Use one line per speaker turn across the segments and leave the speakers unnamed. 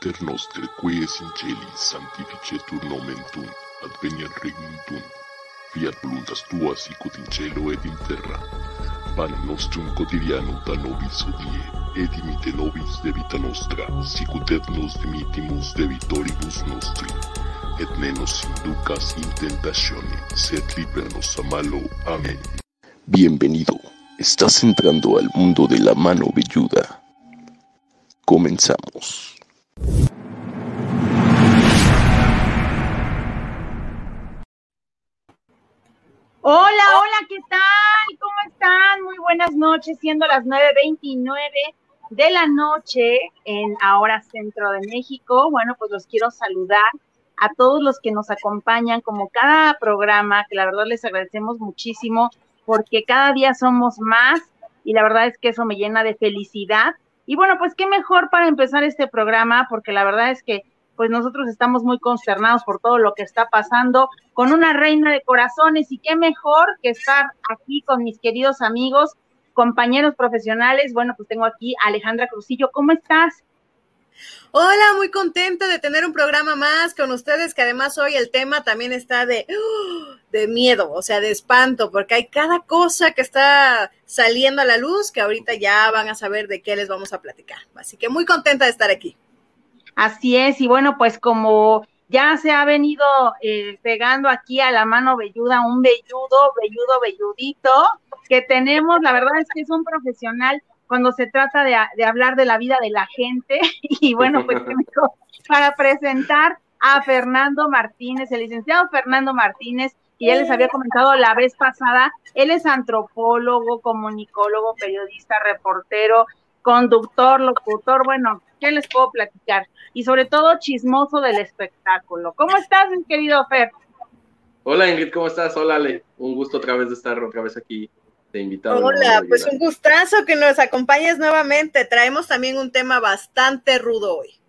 Pater noster qui es in celis sanctificetur nomen tuum, adveniat regnum tuum, fiat voluntas tua sicut in cielo et in terra. Panem nostrum quotidianum da nobis hodie, et dimite nobis debita nostra, sicut et nos dimitimus debitoribus nostri. Et ne nos inducas in tentatione, sed líbranos a malo. Amén. Bienvenido, estás entrando al mundo de la mano velluda. Comenzamos.
Hola, hola, ¿qué tal? ¿Cómo están? Muy buenas noches, siendo las 9.29 de la noche en Ahora Centro de México. Bueno, pues los quiero saludar a todos los que nos acompañan como cada programa, que la verdad les agradecemos muchísimo porque cada día somos más y la verdad es que eso me llena de felicidad. Y bueno, pues qué mejor para empezar este programa porque la verdad es que pues nosotros estamos muy consternados por todo lo que está pasando con una reina de corazones y qué mejor que estar aquí con mis queridos amigos, compañeros profesionales. Bueno, pues tengo aquí a Alejandra Crucillo. ¿Cómo estás?
Hola, muy contenta de tener un programa más con ustedes, que además hoy el tema también está de, de miedo, o sea, de espanto, porque hay cada cosa que está saliendo a la luz que ahorita ya van a saber de qué les vamos a platicar. Así que muy contenta de estar aquí.
Así es, y bueno, pues como ya se ha venido eh, pegando aquí a la mano velluda, un velludo, velludo, velludito, que tenemos, la verdad es que es un profesional cuando se trata de, de hablar de la vida de la gente, y bueno, pues para presentar a Fernando Martínez, el licenciado Fernando Martínez, y ya les había comentado la vez pasada, él es antropólogo, comunicólogo, periodista, reportero, conductor, locutor, bueno, ¿qué les puedo platicar? Y sobre todo chismoso del espectáculo. ¿Cómo estás, mi querido Fer?
Hola Ingrid, ¿cómo estás? Hola Ale, un gusto otra vez de estar otra vez aquí de invitado.
Hola, pues un gustazo que nos acompañes nuevamente. Traemos también un tema bastante rudo hoy.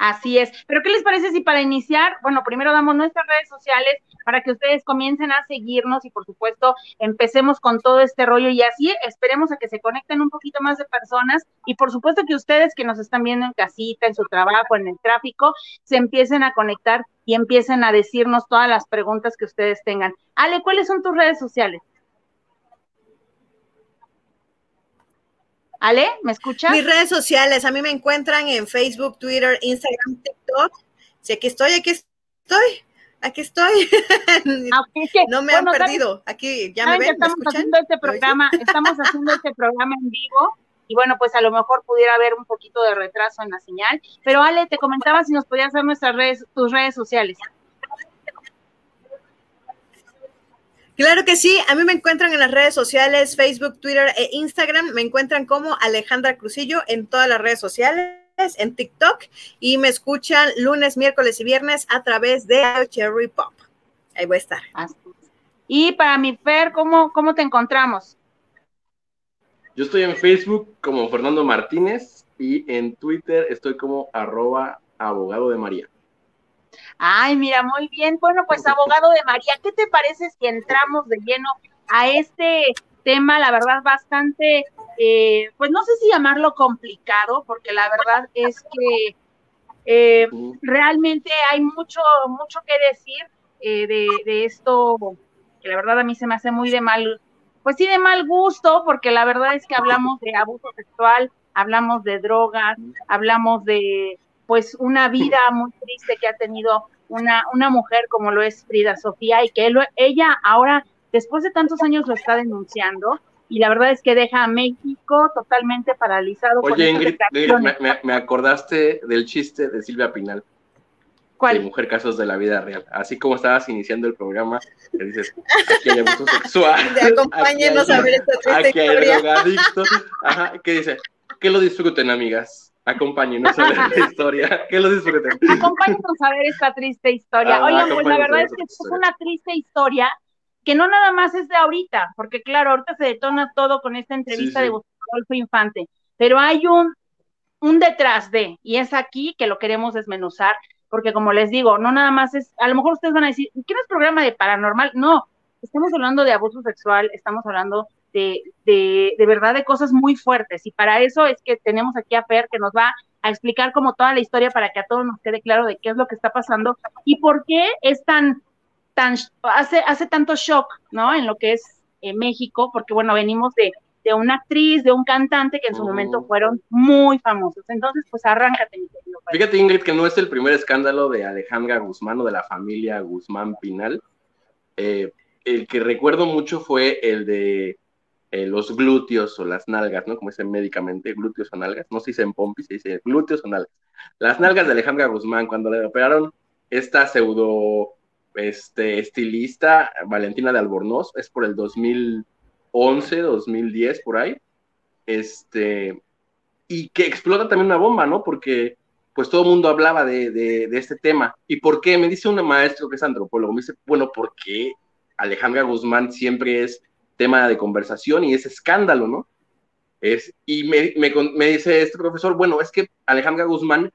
Así es. Pero ¿qué les parece si para iniciar, bueno, primero damos nuestras redes sociales para que ustedes comiencen a seguirnos y por supuesto empecemos con todo este rollo y así esperemos a que se conecten un poquito más de personas y por supuesto que ustedes que nos están viendo en casita, en su trabajo, en el tráfico, se empiecen a conectar y empiecen a decirnos todas las preguntas que ustedes tengan. Ale, ¿cuáles son tus redes sociales? Ale, ¿me escuchas?
Mis redes sociales, a mí me encuentran en Facebook, Twitter, Instagram, TikTok. Si aquí estoy, aquí estoy, aquí estoy.
Ah,
no me han perdido. Aquí ya me ven,
estamos haciendo este programa, estamos haciendo este programa en vivo y bueno, pues a lo mejor pudiera haber un poquito de retraso en la señal. Pero Ale, te comentaba si nos podías dar nuestras redes, tus redes sociales.
Claro que sí, a mí me encuentran en las redes sociales, Facebook, Twitter e Instagram, me encuentran como Alejandra Crucillo en todas las redes sociales, en TikTok y me escuchan lunes, miércoles y viernes a través de Cherry Pop. Ahí voy a estar.
Y para mi Fer, ¿cómo, ¿cómo te encontramos?
Yo estoy en Facebook como Fernando Martínez y en Twitter estoy como arroba abogado de María.
Ay, mira, muy bien. Bueno, pues abogado de María, ¿qué te parece si entramos de lleno a este tema, la verdad, bastante, eh, pues no sé si llamarlo complicado, porque la verdad es que eh, realmente hay mucho, mucho que decir eh, de, de esto, que la verdad a mí se me hace muy de mal, pues sí, de mal gusto, porque la verdad es que hablamos de abuso sexual, hablamos de drogas, hablamos de pues una vida muy triste que ha tenido una, una mujer como lo es Frida Sofía y que ella ahora, después de tantos años, lo está denunciando y la verdad es que deja a México totalmente paralizado.
Oye, Ingrid, me, acordaste del chiste de Silvia Pinal.
¿Cuál?
De Mujer Casos de la Vida Real. Así como estabas iniciando el programa, que dices, aquí hay abuso sexual.
Acompáñenos a ver esta triste
aquí hay drogadictos. Ajá, que dice, que lo disfruten, amigas. Acompáñenos a ver la historia. Que lo disfruten.
Acompáñenos a ver esta triste historia. Ah, Oigan, pues la verdad es que es una triste historia que no nada más es de ahorita, porque claro, ahorita se detona todo con esta entrevista de Gustavo Infante, pero hay un, un detrás de, y es aquí que lo queremos desmenuzar, porque como les digo, no nada más es, a lo mejor ustedes van a decir, ¿qué no es programa de paranormal? No, estamos hablando de abuso sexual, estamos hablando de, de, de, verdad de cosas muy fuertes. Y para eso es que tenemos aquí a Fer que nos va a explicar como toda la historia para que a todos nos quede claro de qué es lo que está pasando y por qué es tan, tan, hace, hace tanto shock, ¿no? En lo que es eh, México, porque bueno, venimos de, de una actriz, de un cantante que en su momento fueron muy famosos. Entonces, pues arráncate, mi querido.
Fíjate, Ingrid, que no es el primer escándalo de Alejandra Guzmán o de la familia Guzmán Pinal. Eh, el que recuerdo mucho fue el de eh, los glúteos o las nalgas, ¿no? Como dicen médicamente, glúteos o nalgas. No se dice en pompi, se dice glúteos o nalgas. Las nalgas de Alejandra Guzmán, cuando le operaron esta pseudo este, estilista Valentina de Albornoz, es por el 2011, 2010, por ahí. Este, y que explota también una bomba, ¿no? Porque pues todo el mundo hablaba de, de, este tema. ¿Y por qué? Me dice un maestro que es antropólogo, me dice, bueno, ¿por qué Alejandra Guzmán siempre es tema de conversación y es escándalo, ¿no? Es, y me, me, dice este profesor, bueno, es que Alejandra Guzmán,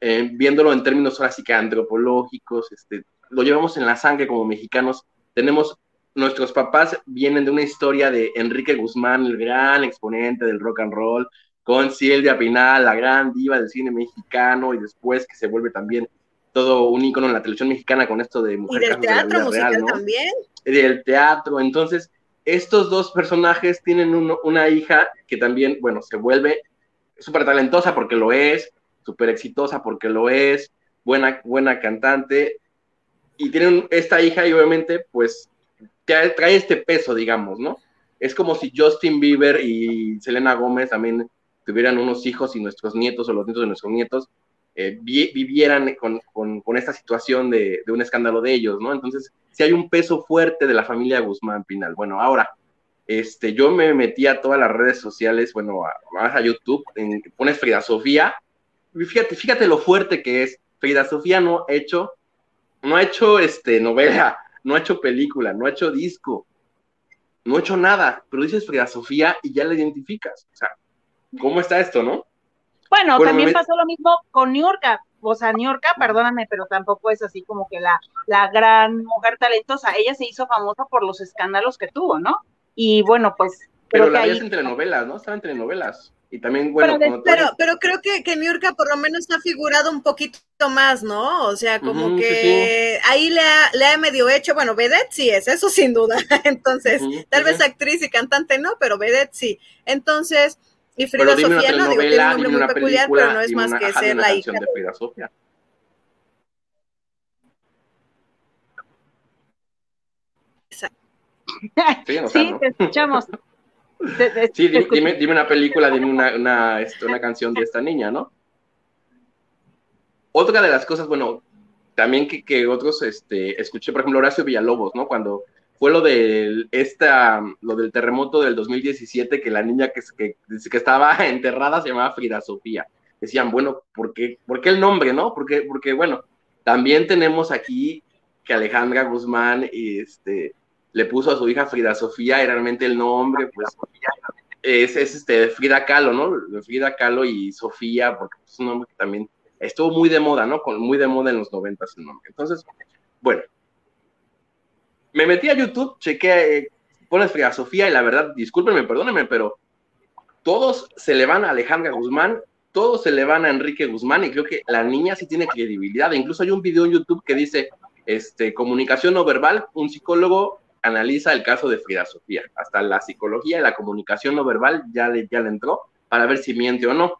eh, viéndolo en términos ahora sí que antropológicos, este, lo llevamos en la sangre como mexicanos, tenemos, nuestros papás vienen de una historia de Enrique Guzmán, el gran exponente del rock and roll, con Silvia Pinal, la gran diva del cine mexicano, y después que se vuelve también todo un ícono en la televisión mexicana con esto de
mujer. Y del teatro musical también.
Y del teatro, entonces estos dos personajes tienen una hija que también, bueno, se vuelve súper talentosa porque lo es, súper exitosa porque lo es, buena, buena cantante, y tienen esta hija y obviamente pues trae, trae este peso, digamos, ¿no? Es como si Justin Bieber y Selena Gómez también tuvieran unos hijos y nuestros nietos o los nietos de nuestros nietos eh, vivieran con, con, esta situación de, un escándalo de ellos, ¿no? Entonces, si hay un peso fuerte de la familia Guzmán Pinal. Bueno, ahora, este, yo me metí a todas las redes sociales, bueno, más a, YouTube, en, pones Frida Sofía, fíjate, fíjate lo fuerte que es. Frida Sofía no ha hecho, no hecho este, novela, no ha hecho película, no ha hecho disco, no ha hecho nada, pero dices Frida Sofía y ya la identificas. O sea, ¿cómo está esto, no?
Bueno, también pasó lo mismo con Niurka. O sea, Niurka, perdóname, pero tampoco es así como que la, la gran mujer talentosa. Ella se hizo famosa por los escándalos que tuvo, ¿no? Y bueno, pues.
Pero la veías en telenovelas, ¿no? Estaba en telenovelas. Y también, bueno.
Pero, pero, creo que, que Niurka por lo menos ha figurado un poquito más, ¿no? O sea, como que ahí le ha, le ha medio hecho, bueno, Vedette sí es, eso sin duda. Entonces, tal vez actriz y cantante no, pero Vedette sí. Entonces, y Frida Sofía no, digo, tiene un nombre muy peculiar, pero no es más que ser la hija. De Frida Sofía.
Sí, te escuchamos.
sí, dime, dime, una película, dime una, una, este, una, canción de esta niña, ¿no? Otra de las cosas, bueno, también que, que otros, este, escuché, por ejemplo, Horacio Villalobos, ¿no? Cuando fue lo del, esta, lo del terremoto del 2017, que la niña que, que, que estaba enterrada se llamaba Frida Sofía. Decían, bueno, ¿por qué, ¿por qué el nombre, no? Porque, porque, bueno, también tenemos aquí que Alejandra Guzmán este, le puso a su hija Frida Sofía y realmente el nombre, pues, es, es este, Frida Kahlo, ¿no? Frida Kahlo y Sofía, porque es un nombre que también estuvo muy de moda, ¿no? Con, muy de moda en los noventas el nombre. Entonces, bueno, me metí a YouTube, chequé, eh, pones Frida Sofía y la verdad, discúlpenme, perdónenme, pero todos se le van a Alejandra Guzmán, todos se le van a Enrique Guzmán y creo que la niña sí tiene credibilidad. Incluso hay un video en YouTube que dice, este, comunicación no verbal, un psicólogo analiza el caso de Frida Sofía. Hasta la psicología y la comunicación no verbal ya le, ya le entró para ver si miente o no.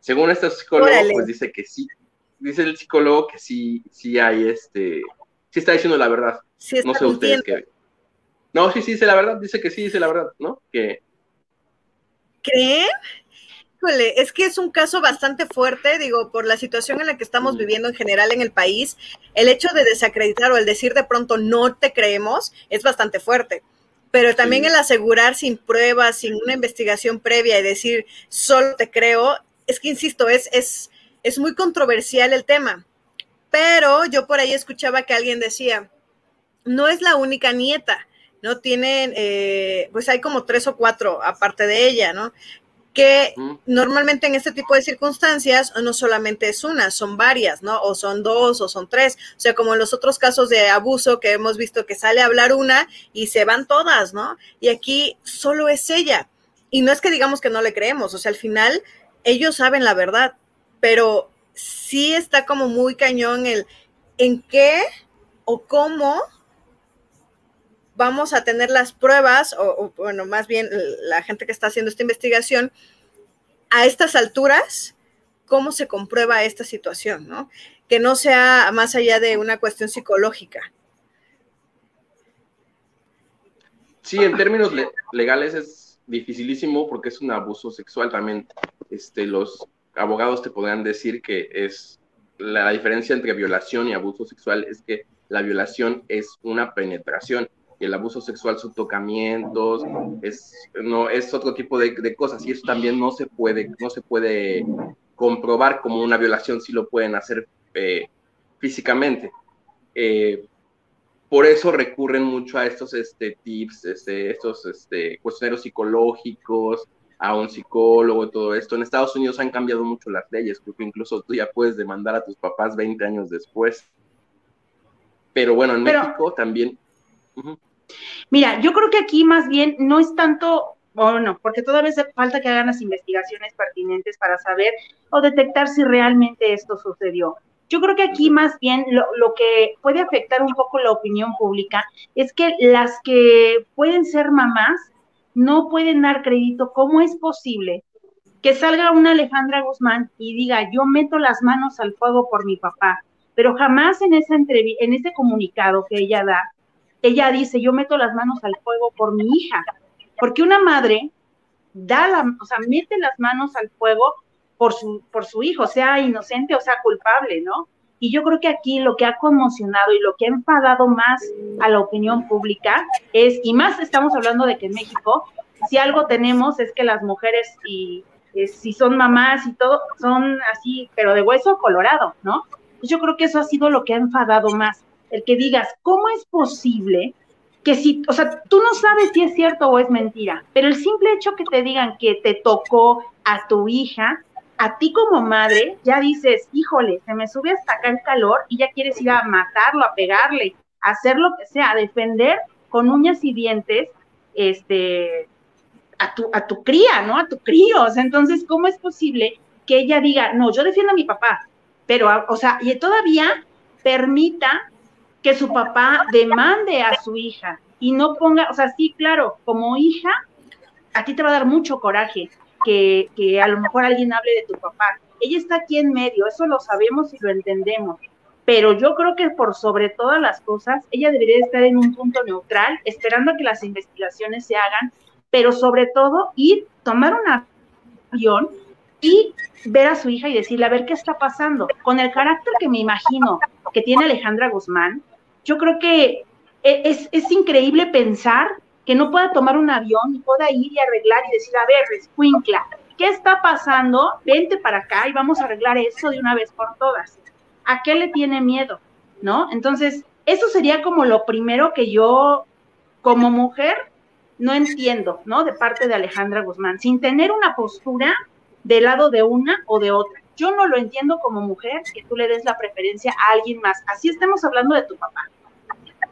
Según este psicólogo, pues dice que sí. Dice el psicólogo que sí, sí hay este, sí está diciendo la verdad no sé ustedes qué. No, sí, sí, dice la verdad, dice que sí, dice la verdad, ¿no? Que.
¿Creen? Híjole, es que es un caso bastante fuerte, digo, por la situación en la que estamos mm. viviendo en general en el país, el hecho de desacreditar o el decir de pronto no te creemos es bastante fuerte. Pero también el asegurar sin pruebas, sin una investigación previa y decir solo te creo, es que insisto, es, es, es muy controversial el tema. Pero yo por ahí escuchaba que alguien decía, no es la única nieta, ¿no? Tienen, eh, pues hay como tres o cuatro aparte de ella, ¿no? Que normalmente en este tipo de circunstancias no solamente es una, son varias, ¿no? O son dos o son tres. O sea, como en los otros casos de abuso que hemos visto que sale a hablar una y se van todas, ¿no? Y aquí solo es ella. Y no es que digamos que no le creemos, o sea, al final ellos saben la verdad, pero sí está como muy cañón el en qué o cómo vamos a tener las pruebas, o, bueno, más bien la gente que está haciendo esta investigación, a estas alturas, cómo se comprueba esta situación, ¿no? Que no sea más allá de una cuestión psicológica.
Sí, en términos legales es dificilísimo porque es un abuso sexual también. Este, los abogados te podrán decir que es la diferencia entre violación y abuso sexual es que la violación es una penetración el abuso sexual son tocamientos, es, no, es otro tipo de, cosas y eso también no se puede, no se puede comprobar como una violación si lo pueden hacer eh, físicamente. Eh, por eso recurren mucho a estos este, tips, este, estos este, cuestionarios psicológicos, a un psicólogo, todo esto. En Estados Unidos han cambiado mucho las leyes, creo que incluso tú ya puedes demandar a tus papás 20 años después. Pero bueno, en México también.
Mira, yo creo que aquí más bien no es tanto, bueno, porque todavía hace falta que hagan las investigaciones pertinentes para saber o detectar si realmente esto sucedió. Yo creo que aquí más bien lo, lo, que puede afectar un poco la opinión pública es que las que pueden ser mamás no pueden dar crédito. ¿Cómo es posible que salga una Alejandra Guzmán y diga, yo meto las manos al fuego por mi papá? Pero jamás en, esa en ese comunicado que ella da, ella dice, yo meto las manos al fuego por mi hija. Porque una madre da la, o sea, mete las manos al fuego por su, por su hijo, sea inocente o sea culpable, ¿no? Y yo creo que aquí lo que ha conmocionado y lo que ha enfadado más a la opinión pública es, y más estamos hablando de que en México, si algo tenemos es que las mujeres y eh, si son mamás y todo, son así, pero de hueso colorado, ¿no? Yo creo que eso ha sido lo que ha enfadado más, el que digas, ¿cómo es posible que si, o sea, tú no sabes si es cierto o es mentira, pero el simple hecho que te digan que te tocó a tu hija, a ti como madre ya dices, híjole, se me sube hasta acá el calor y ya quieres ir a matarlo, a pegarle, a hacer lo que sea, a defender con uñas y dientes, este, a tu, a tu cría, ¿no? A tu crío. entonces, ¿cómo es posible que ella diga, no, yo defiendo a mi papá, pero, o sea, y todavía permita que su papá demande a su hija y no ponga, o sea, sí, claro, como hija, a ti te va a dar mucho coraje, que, a lo mejor alguien hable de tu papá. Ella está aquí en medio, eso lo sabemos y lo entendemos, pero yo creo que por sobre todas las cosas, ella debería estar en un punto neutral, esperando a que las investigaciones se hagan, pero sobre todo ir, tomar un avión y ver a su hija y decirle, a ver qué está pasando. Con el carácter que me imagino que tiene Alejandra Guzmán, yo creo que e, es, es increíble pensar que no pueda tomar un avión y pueda ir y arreglar y decir, a ver, Escuincla, ¿qué está pasando? Vente para acá y vamos a arreglar eso de una vez por todas. ¿A qué le tiene miedo? ¿No? Entonces, eso sería como lo primero que yo, como mujer, no entiendo, ¿no? De parte de Alejandra Guzmán, sin tener una postura del lado de una o de otra. Yo no lo entiendo como mujer que tú le des la preferencia a alguien más. Así estemos hablando de tu papá.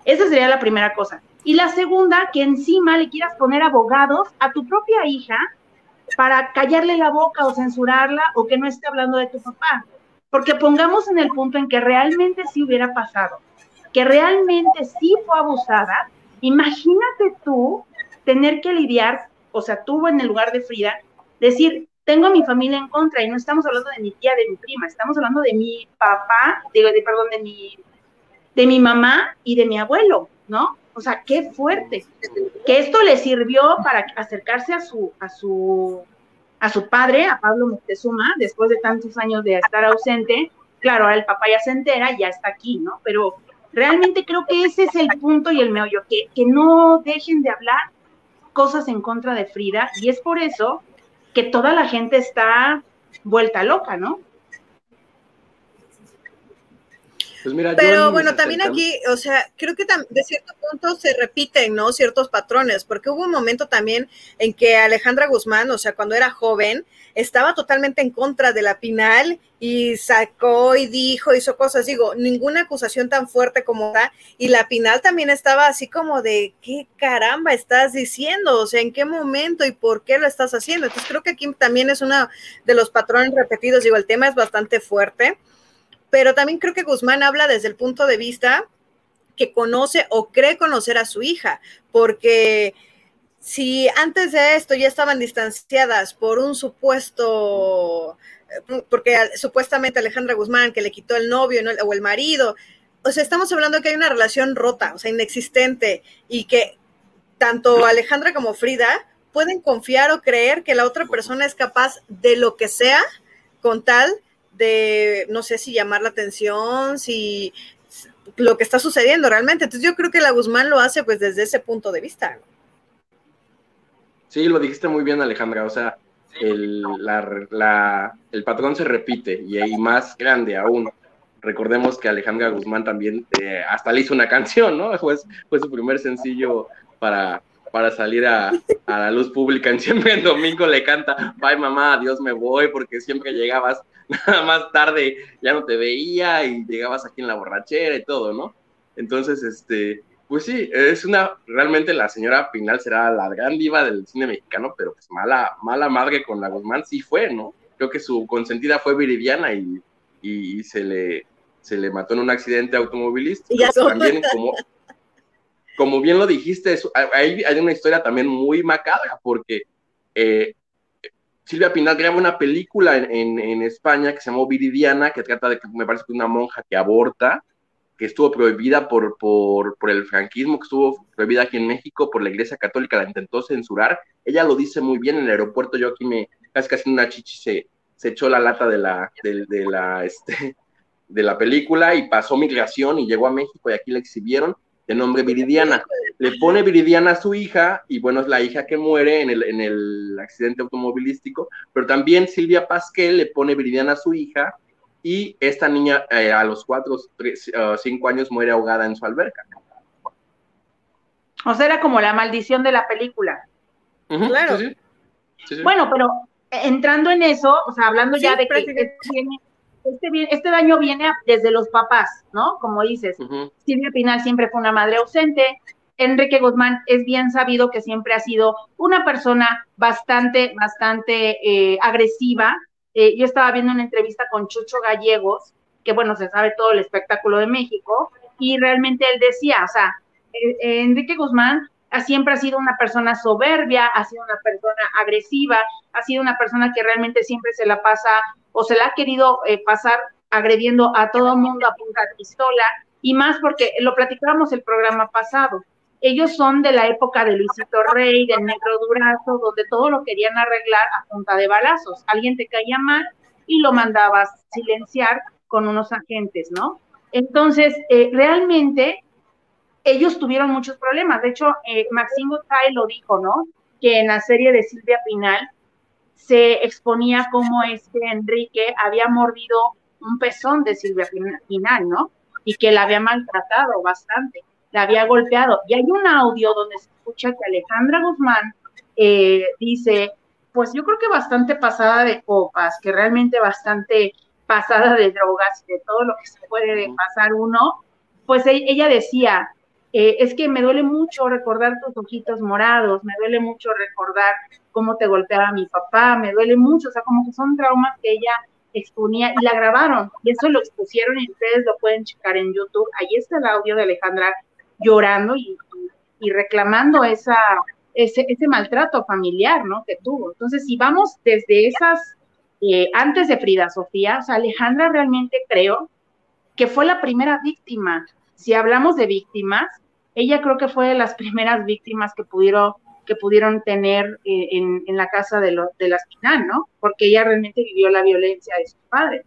Esa sería la primera cosa. Y la segunda, que encima le quieras poner abogados a tu propia hija para callarle la boca o censurarla o que no esté hablando de tu papá. Porque pongamos en el punto en que realmente sí hubiera pasado, que realmente sí fue abusada, imagínate tú tener que lidiar, o sea, tú en el lugar de Frida, decir, tengo a mi familia en contra y no estamos hablando de mi tía, de mi prima, estamos hablando de mi papá, de, de perdón, de mi, de mi mamá y de mi abuelo, ¿no? O sea, qué fuerte. Que esto le sirvió para acercarse a su, a su, a su padre, a Pablo Moctezuma, después de tantos años de estar ausente. Claro, ahora el papá ya se entera, ya está aquí, ¿no? Pero realmente creo que ese es el punto y el meollo, que, que no dejen de hablar cosas en contra de Frida, y es por eso que toda la gente está vuelta loca, ¿no?
Pues Pero bueno, también aquí, o sea, creo que de cierto punto se repiten, ¿no? Ciertos patrones, porque hubo un momento también en que Alejandra Guzmán, o sea, cuando era joven, estaba totalmente en contra de la Pinal y sacó y dijo, hizo cosas, digo, ninguna acusación tan fuerte como da, y la Pinal también estaba así como de, ¿qué caramba estás diciendo? O sea, ¿en qué momento y por qué lo estás haciendo? Entonces creo que aquí también es uno de los patrones repetidos, digo, el tema es bastante fuerte, pero también creo que Guzmán habla desde el punto de vista que conoce o cree conocer a su hija, porque si antes de esto ya estaban distanciadas por un supuesto, porque supuestamente Alejandra Guzmán que le quitó el novio o el marido, o sea, estamos hablando de que hay una relación rota, o sea, inexistente, y que tanto Alejandra como Frida pueden confiar o creer que la otra persona es capaz de lo que sea con tal de, no sé si llamar la atención, si lo que está sucediendo realmente. Entonces yo creo que la Guzmán lo hace pues desde ese punto de vista.
Sí, lo dijiste muy bien Alejandra, o sea, el, el patrón se repite y, hay más grande aún. Recordemos que Alejandra Guzmán también eh, hasta le hizo una canción, ¿no? Fue, fue su primer sencillo para, para salir a, la luz pública en siempre en domingo le canta, bye mamá, adiós me voy, porque siempre llegabas nada más tarde, ya no te veía y llegabas aquí en la borrachera y todo, ¿no? Entonces, este, pues sí, es una, realmente la señora Pinal será la gran diva del cine mexicano, pero pues mala, mala madre con la Guzmán sí fue, ¿no? Creo que su consentida fue Viridiana y, y se le, se le mató en un accidente automovilístico. Y también como, como bien lo dijiste, hay, hay una historia también muy macabra, porque eh, Silvia Pinal graba una película en, España que se llamó Viridiana, que trata de que me parece que una monja que aborta, que estuvo prohibida por, por, por, el franquismo, que estuvo prohibida aquí en México por la Iglesia Católica, la intentó censurar. Ella lo dice muy bien en el aeropuerto, yo aquí me, casi casi una chichi se, se echó la lata de la, de, de la, este, de la película y pasó migración y llegó a México y aquí la exhibieron de nombre Viridiana. Le pone Viridiana a su hija y bueno, es la hija que muere en el, en el accidente automovilístico, pero también Silvia Pasquel le pone Viridiana a su hija y esta niña eh, a los cuatro, tres, uh, cinco años muere ahogada en su alberca.
O sea, era como la maldición de la película.
claro.
bueno, pero entrando en eso, o sea, hablando ya de que este, este daño viene desde los papás, ¿no? Como dices, Silvia Pinal siempre fue una madre ausente, Enrique Guzmán es bien sabido que siempre ha sido una persona bastante, bastante eh, agresiva. Eh, yo estaba viendo una entrevista con Chucho Gallegos, que bueno, se sabe todo el espectáculo de México, y realmente él decía, o sea, eh, Enrique Guzmán siempre ha sido una persona soberbia, ha sido una persona agresiva, ha sido una persona que realmente siempre se la pasa o se la ha querido eh, pasar agrediendo a todo mundo a punta de pistola, y más porque lo platicábamos el programa pasado. Ellos son de la época de Luisito Rey, del Negro Durazo, donde todo lo querían arreglar a punta de balazos. Alguien te caía mal y lo mandabas silenciar con unos agentes, ¿no? Entonces, eh, realmente ellos tuvieron muchos problemas. De hecho, eh, Maximo lo dijo, ¿no? Que en la serie de Silvia Pinal se exponía como este Enrique había mordido un pezón de Silvia Pinal, ¿no? Y que la había maltratado bastante, la había golpeado. Y hay un audio donde se escucha que Alejandra Guzmán eh, dice, pues yo creo que bastante pasada de copas, que realmente bastante pasada de drogas y de todo lo que se puede pasar uno, pues e-, ella decía, eh, es que me duele mucho recordar tus ojitos morados, me duele mucho recordar cómo te golpeaba mi papá, me duele mucho, o sea, como que son traumas que ella exponía y la grabaron y eso lo expusieron y ustedes lo pueden checar en YouTube. Ahí está el audio de Alejandra llorando y, reclamando esa, ese, ese, maltrato familiar, ¿no? Que tuvo. Entonces, si vamos desde esas, eh, antes de Frida Sofía, o sea, Alejandra realmente creo que fue la primera víctima. Si hablamos de víctimas, ella creo que fue de las primeras víctimas que pudieron, que pudieron tener eh, en, la casa de, lo, de la espinal, ¿no? Porque ella realmente vivió la violencia de su padre.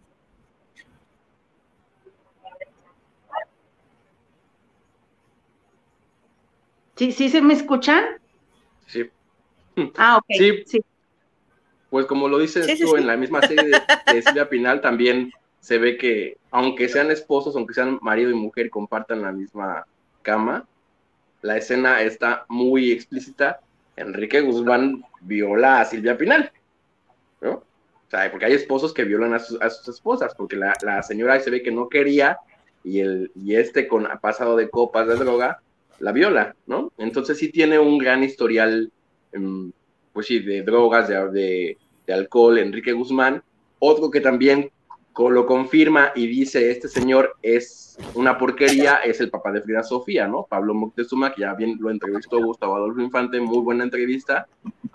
¿Sí, sí se me escuchan?
Sí.
Ah, ok.
Sí. Pues como lo dices tú en la misma serie de, de Silvia Pinal, también se ve que aunque sean esposos, aunque sean marido y mujer, compartan la misma cama, la escena está muy explícita, Enrique Guzmán viola a Silvia Pinal, ¿no? O sea, porque hay esposos que violan a sus, esposas, porque la, la, señora se ve que no quería y, el, y este con pasado de copas de droga la viola, ¿no? Entonces sí tiene un gran historial, em, pues sí, de drogas, de, de alcohol, Enrique Guzmán. Otro que también lo confirma y dice, este señor es una porquería, es el papá de Frida Sofía, ¿no? Pablo Moctezuma, que ya bien lo entrevistó Gustavo Adolfo Infante, muy buena entrevista,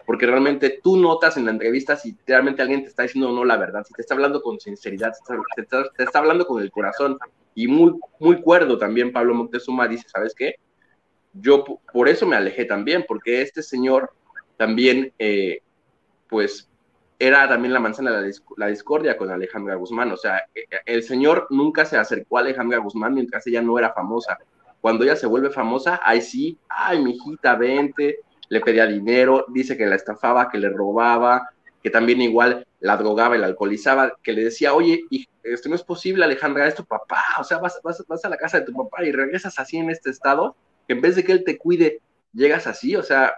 porque realmente tú notas en la entrevista si realmente alguien te está diciendo o no la verdad, si te está hablando con sinceridad, te está, te está hablando con el corazón, y muy, muy cuerdo también Pablo Moctezuma dice, ¿sabes qué? Yo por eso me alejé también, porque este señor también, eh, pues, era también la manzana de la, discordia con Alejandra Guzmán. O sea, e, e, el señor nunca se acercó a Alejandra Guzmán mientras ella no era famosa. Cuando ella se vuelve famosa, ahí sí, ay, mijita, vente, le pedía dinero, dice que la estafaba, que le robaba, que también igual la drogaba y la alcoholizaba, que le decía, oye, esto no es posible, Alejandra, es tu papá, o sea, vas, vas, vas a la casa de tu papá y regresas así en este estado, que en vez de que él te cuide, llegas así, o sea,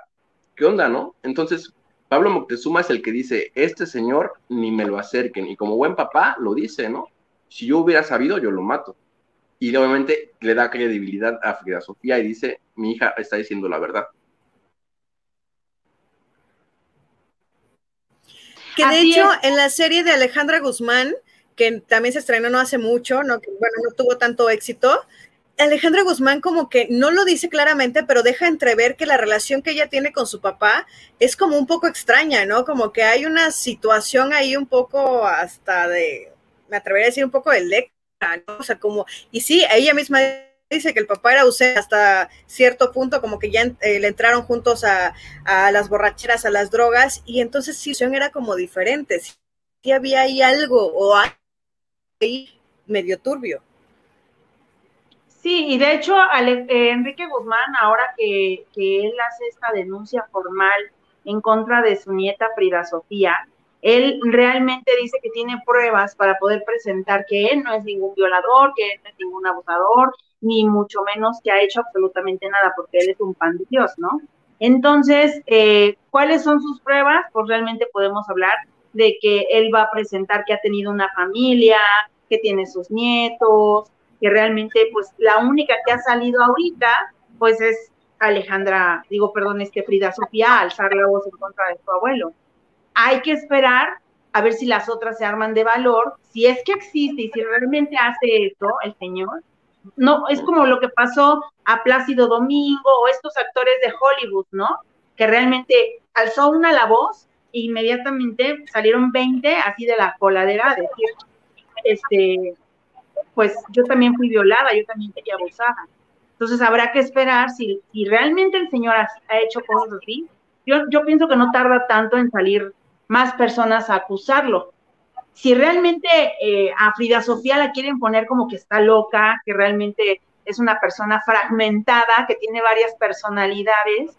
¿qué onda, no? Entonces, Pablo Moctezuma es el que dice, este señor ni me lo acerquen, y como buen papá lo dice, ¿no? Si yo hubiera sabido, yo lo mato. Y obviamente le da credibilidad a Frida Sofía y dice, mi hija está diciendo la verdad.
Que de hecho, en la serie de Alejandra Guzmán, que también se estrenó no hace mucho, no, bueno, no tuvo tanto éxito, Alejandra Guzmán como que no lo dice claramente, pero deja entrever que la relación que ella tiene con su papá es como un poco extraña, ¿no? Como que hay una situación ahí un poco hasta de, me atrevería a decir un poco de lecta, ¿no? O sea, como, y sí, ella misma dice que el papá era ausente hasta cierto punto, como que ya eh, le entraron juntos a, a, las borracheras, a las drogas, y entonces sí, era como diferente, sí había ahí algo o ahí medio turbio.
Sí, y de hecho, eh, Enrique Guzmán, ahora que, él hace esta denuncia formal en contra de su nieta Frida Sofía, él realmente dice que tiene pruebas para poder presentar que él no es ningún violador, que él no es ningún abusador, ni mucho menos que ha hecho absolutamente nada, porque él es un pan de Dios, ¿no? Entonces, eh, ¿cuáles son sus pruebas? Pues realmente podemos hablar de que él va a presentar que ha tenido una familia, que tiene sus nietos, que realmente pues la única que ha salido ahorita pues es Alejandra, digo, perdón, este Frida Sofía, alzar la voz en contra de su abuelo. Hay que esperar a ver si las otras se arman de valor, si es que existe y si realmente hace esto el señor. No, es como lo que pasó a Plácido Domingo o estos actores de Hollywood, ¿no? Que realmente alzó una la voz e inmediatamente salieron 20 así de la coladera a decir, este, pues yo también fui violada, yo también fui abusada. Entonces habrá que esperar si, si realmente el Señor ha, hecho cosas así. Yo, yo pienso que no tarda tanto en salir más personas a acusarlo. Si realmente eh, a Frida Sofía la quieren poner como que está loca, que realmente es una persona fragmentada, que tiene varias personalidades,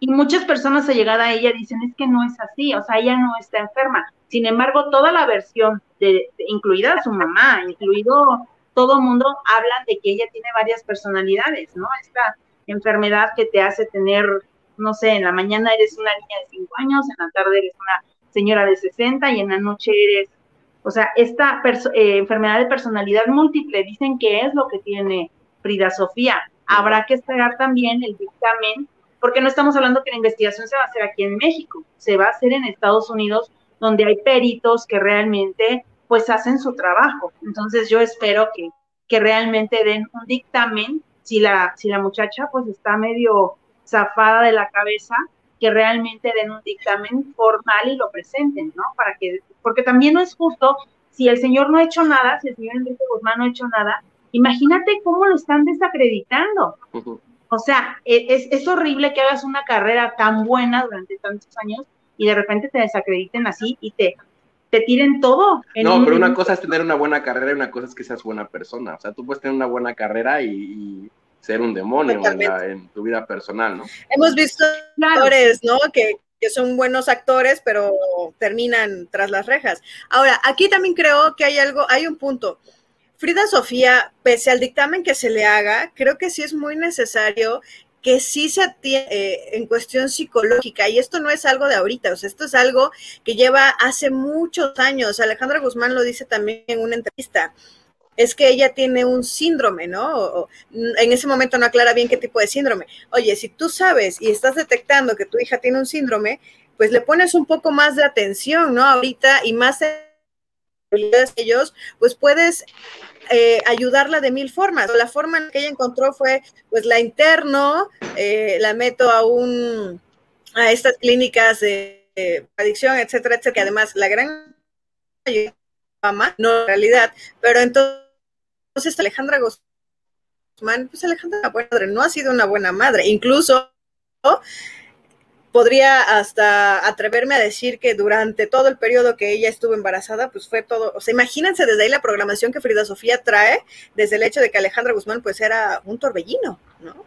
y muchas personas a llegar a ella dicen, es que no es así, o sea, ella no está enferma. Sin embargo, toda la versión, de, incluida su mamá, incluido todo mundo, hablan de que ella tiene varias personalidades, ¿no? Esta enfermedad que te hace tener, no sé, en la mañana eres una niña de 5 años, en la tarde eres una señora de 60 y en la noche eres, o sea, esta eh, enfermedad de personalidad múltiple, dicen que es lo que tiene Frida Sofía. Habrá que esperar también el dictamen porque no estamos hablando que la investigación se va a hacer aquí en México, se va a hacer en Estados Unidos, donde hay peritos que realmente pues hacen su trabajo. Entonces yo espero que, que realmente den un dictamen, si la, si la muchacha pues está medio zafada de la cabeza, que realmente den un dictamen formal y lo presenten, ¿no? Para que, porque también no es justo, si el señor no ha hecho nada, si el señor Enrique Guzmán no ha hecho nada, imagínate cómo lo están desacreditando. O sea, e, es, horrible que hagas una carrera tan buena durante tantos años y de repente te desacrediten así y te, te tiren todo.
no, pero una cosa es tener una buena carrera y una cosa es que seas buena persona. O sea, tú puedes tener una buena carrera y, ser un demonio en, tu vida personal, ¿no?
Hemos visto actores, ¿no? Que, que son buenos actores, pero terminan tras las rejas. Ahora, aquí también creo que hay algo, hay un punto. Frida Sofía, pese al dictamen que se le haga, creo que sí es muy necesario que sí se atiende eh, en cuestión psicológica, y esto no es algo de ahorita, o sea, esto es algo que lleva hace muchos años. Alejandra Guzmán lo dice también en una entrevista es que ella tiene un síndrome, ¿no? en ese momento no aclara bien qué tipo de síndrome. Oye, si tú sabes y estás detectando que tu hija tiene un síndrome, pues le pones un poco más de atención, ¿no? Ahorita y más de ellos, pues puedes eh, ayudarla de mil formas. La forma en que ella encontró fue, pues la interno, eh, la meto a un a estas clínicas de, adicción, etcétera, etcétera, que además la gran mamá, no en realidad, pero entonces Alejandra Guzmán, pues Alejandra no ha sido una buena madre, incluso podría hasta atreverme a decir que durante todo el periodo que ella estuvo embarazada, pues fue todo, o sea, imagínense desde ahí la programación que Frida Sofía trae, desde el hecho de que Alejandra Guzmán pues era un torbellino, ¿no?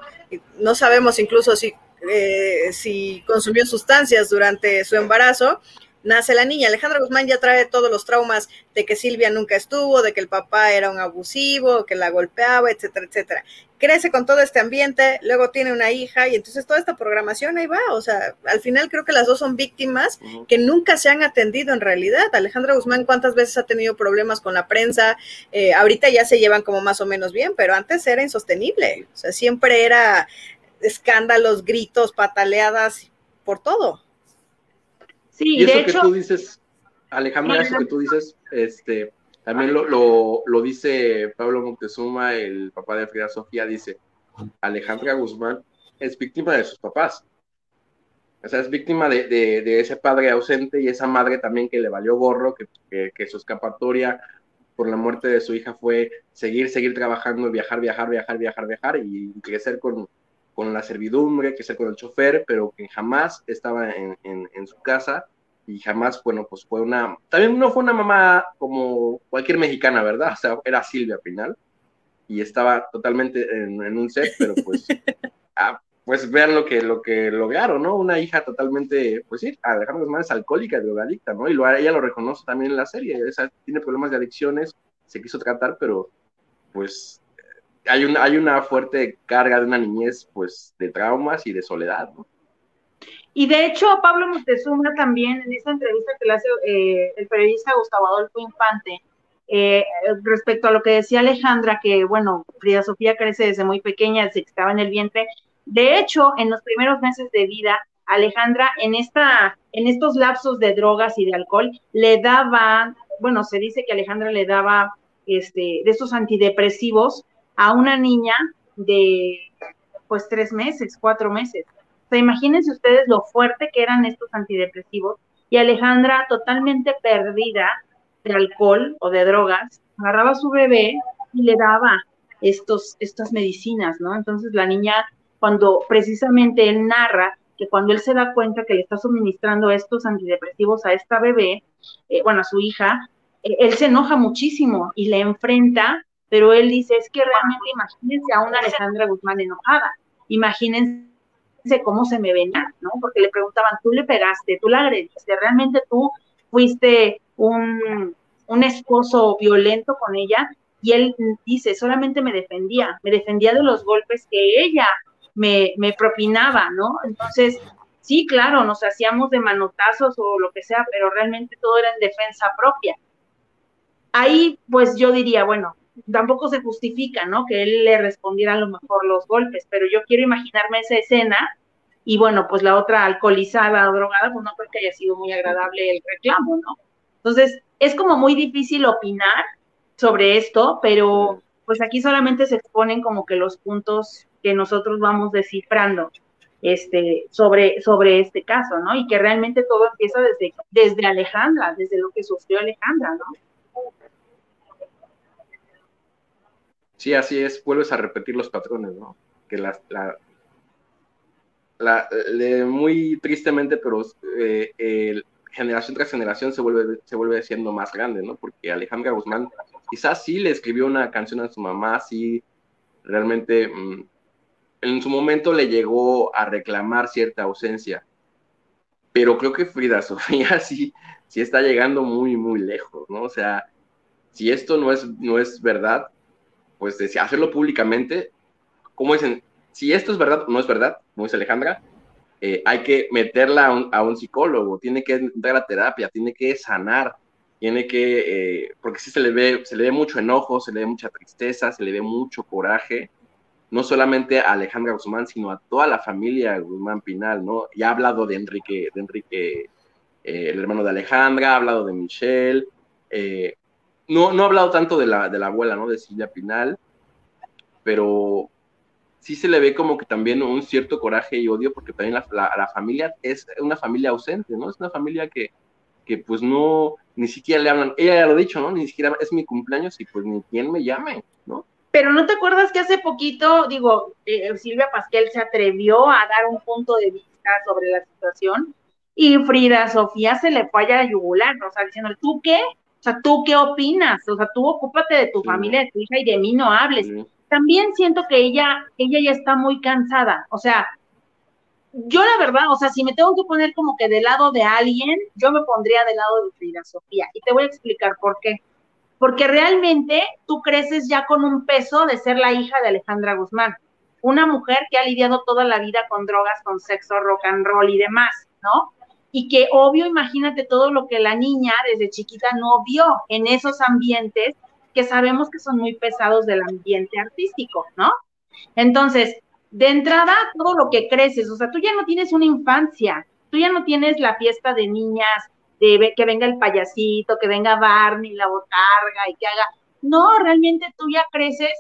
no sabemos incluso si, eh, si consumió sustancias durante su embarazo, nace la niña. Alejandra Guzmán ya trae todos los traumas de que Silvia nunca estuvo, de que el papá era un abusivo, que la golpeaba, etcétera, etcétera. Crece con todo este ambiente, luego tiene una hija y entonces toda esta programación ahí va. O sea, al final creo que las dos son víctimas que nunca se han atendido en realidad. Alejandra Guzmán, ¿cuántas veces ha tenido problemas con la prensa? Eh, ahorita ya se llevan como más o menos bien, pero antes era insostenible. O sea, siempre era escándalos, gritos, pataleadas por todo.
Sí, y eso que tú dices, Alejandra, eso que tú dices, este, también lo, lo, dice Pablo Montezuma, el papá de Frida Sofía, dice, Alejandra Guzmán es víctima de sus papás. O sea, es víctima de, de, ese padre ausente y esa madre también que le valió gorro, que, que, su escapatoria por la muerte de su hija fue seguir, seguir trabajando, viajar, viajar, viajar, viajar, viajar y crecer con, con la servidumbre, que sea con el chofer, pero que jamás estaba en, en, su casa y jamás, bueno, pues fue una, también no fue una mamá como cualquier mexicana, ¿verdad? O sea, era Silvia final y estaba totalmente en, un set, pero pues, ah, pues vean lo que, lo que lograron, ¿no? Una hija totalmente, pues sí, Alejandra Guzmán es alcohólica, drogadicta, ¿no? Y lo, ella lo reconoce también en la serie, esa, tiene problemas de adicciones, se quiso tratar, pero pues hay una, hay una fuerte carga de una niñez, pues, de traumas y de soledad, ¿no?
Y de hecho, Pablo Montezuma también, en esta entrevista que le hace eh, el periodista Gustavo Adolfo Infante, eh, respecto a lo que decía Alejandra, que bueno, Frida Sofía crece desde muy pequeña, desde que estaba en el vientre. De hecho, en los primeros meses de vida, Alejandra, en, esta, en estos lapsos de drogas y de alcohol, le daba, bueno, se dice que Alejandra le daba este, de estos antidepresivos a una niña de pues tres meses, cuatro meses. Imagínense ustedes lo fuerte que eran estos antidepresivos y Alejandra totalmente perdida de alcohol o de drogas, agarraba a su bebé y le daba estos, estas medicinas, ¿no? Entonces la niña, cuando precisamente él narra que cuando él se da cuenta que le está suministrando estos antidepresivos a esta bebé, eh, bueno, a su hija, eh, él se enoja muchísimo y le enfrenta pero él dice, es que realmente imagínense a una Alejandra Guzmán enojada, imagínense cómo se me venía, ¿no? Porque le preguntaban, tú le pegaste, tú la agrediste, realmente tú fuiste un, un esposo violento con ella, y él dice, solamente me defendía, me defendía de los golpes que ella me, me propinaba, ¿no? Entonces, sí, claro, nos hacíamos de manotazos o lo que sea, pero realmente todo era en defensa propia. Ahí, pues yo diría, bueno, tampoco se justifica, ¿no? Que él le respondiera a lo mejor los golpes, pero yo quiero imaginarme esa escena y bueno, pues la otra alcoholizada o drogada, pues no creo que haya sido muy agradable el reclamo, ¿no? Entonces, es como muy difícil opinar sobre esto, pero pues aquí solamente se exponen como que los puntos que nosotros vamos descifrando este, sobre, sobre este caso, ¿no? Y que realmente todo empieza desde, desde Alejandra, desde lo que sufrió Alejandra, ¿no?
Sí, así es, vuelves a repetir los patrones, ¿no? Que la, la, muy tristemente, pero eh, generación tras generación se vuelve, se vuelve siendo más grande, ¿no? Porque Alejandra Guzmán quizás sí le escribió una canción a su mamá, sí, realmente mm, en su momento le llegó a reclamar cierta ausencia, pero creo que Frida Sofía sí, sí está llegando muy, muy lejos, ¿no? O sea, si esto no es, no es verdad, pues hacerlo públicamente, como dicen, si esto es verdad o no es verdad, como dice Alejandra, eh, hay que meterla a un, psicólogo, tiene que entrar a terapia, tiene que sanar, tiene que, eh, porque sí se le, ve, se le ve mucho enojo, se le ve mucha tristeza, se le ve mucho coraje, no solamente a Alejandra Guzmán, sino a toda la familia Guzmán Pinal, ¿no? Ya ha hablado de Enrique, de Enrique, eh, el hermano de Alejandra, ha hablado de Michelle, no, no ha hablado tanto de la, de la abuela, ¿no? De Silvia Pinal, pero sí se le ve como que también un cierto coraje y odio, porque también la, familia es una familia ausente, ¿no? Es una familia que, que pues no, ni siquiera le hablan, ella ya lo ha dicho, ¿no? Ni siquiera es mi cumpleaños y pues ni quien me llame, ¿no?
Pero no te acuerdas que hace poquito, digo, eh, Silvia Pasquel se atrevió a dar un punto de vista sobre la situación y Frida Sofía se le fue a yugular, o sea, diciendo, ¿tú qué? O sea, ¿tú qué opinas? O sea, tú ocúpate de tu familia, de tu hija y de mí no hables también siento que ella, ella ya está muy cansada. O sea, yo la verdad, o sea, si me tengo que poner como que del lado de alguien, yo me pondría del lado de Frida Sofía. Y te voy a explicar por qué. Porque realmente tú creces ya con un peso de ser la hija de Alejandra Guzmán, una mujer que ha lidiado toda la vida con drogas, con sexo, rock and roll y demás, ¿no? Y que obvio, imagínate todo lo que la niña desde chiquita no vio en esos ambientes que sabemos que son muy pesados del ambiente artístico, ¿no? Entonces, de entrada, todo lo que creces, o sea, tú ya no tienes una infancia, tú ya no tienes la fiesta de niñas, de que venga el payasito, que venga Barney, la botarga y que haga. No, realmente tú ya creces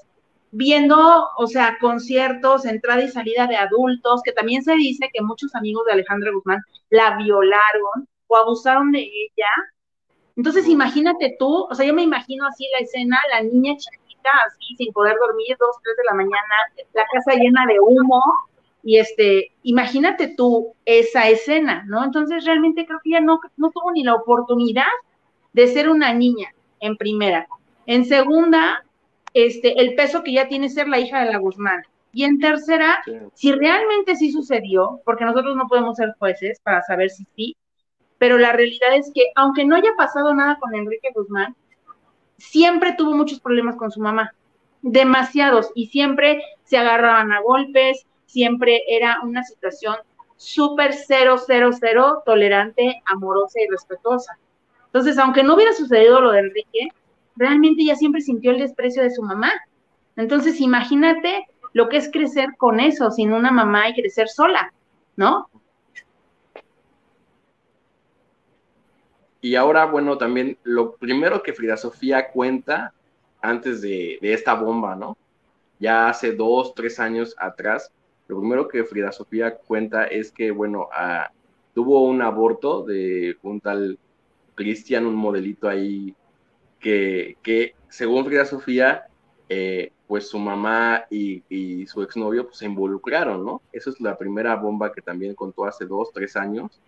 viendo, o sea, conciertos, entrada y salida de adultos, que también se dice que muchos amigos de Alejandra Guzmán la violaron o abusaron de ella entonces, imagínate tú, o sea, yo me imagino así la escena, la niña chiquita, así, sin poder dormir, dos, tres de la mañana, la casa llena de humo, y este, imagínate tú esa escena, ¿no? Entonces, realmente creo que ella no, no tuvo ni la oportunidad de ser una niña, en primera. En segunda, este, el peso que ya tiene ser la hija de la Guzmán. Y en tercera, si realmente sí sucedió, porque nosotros no podemos ser jueces para saber si sí, pero la realidad es que aunque no haya pasado nada con Enrique Guzmán, siempre tuvo muchos problemas con su mamá, demasiados, y siempre se agarraban a golpes, siempre era una situación súper cero, cero, cero, tolerante, amorosa y respetuosa. Entonces, aunque no hubiera sucedido lo de Enrique, realmente ella siempre sintió el desprecio de su mamá. Entonces, imagínate lo que es crecer con eso, sin una mamá y crecer sola, ¿no?
Y ahora, bueno, también lo primero que Frida Sofía cuenta antes de, esta bomba, ¿no? Ya hace dos, tres años atrás, lo primero que Frida Sofía cuenta es que, bueno, ah, tuvo un aborto de un tal Cristian, un modelito ahí, que, que según Frida Sofía, eh, pues su mamá y, y, su exnovio pues, se involucraron, ¿no? Esa es la primera bomba que también contó hace dos, tres años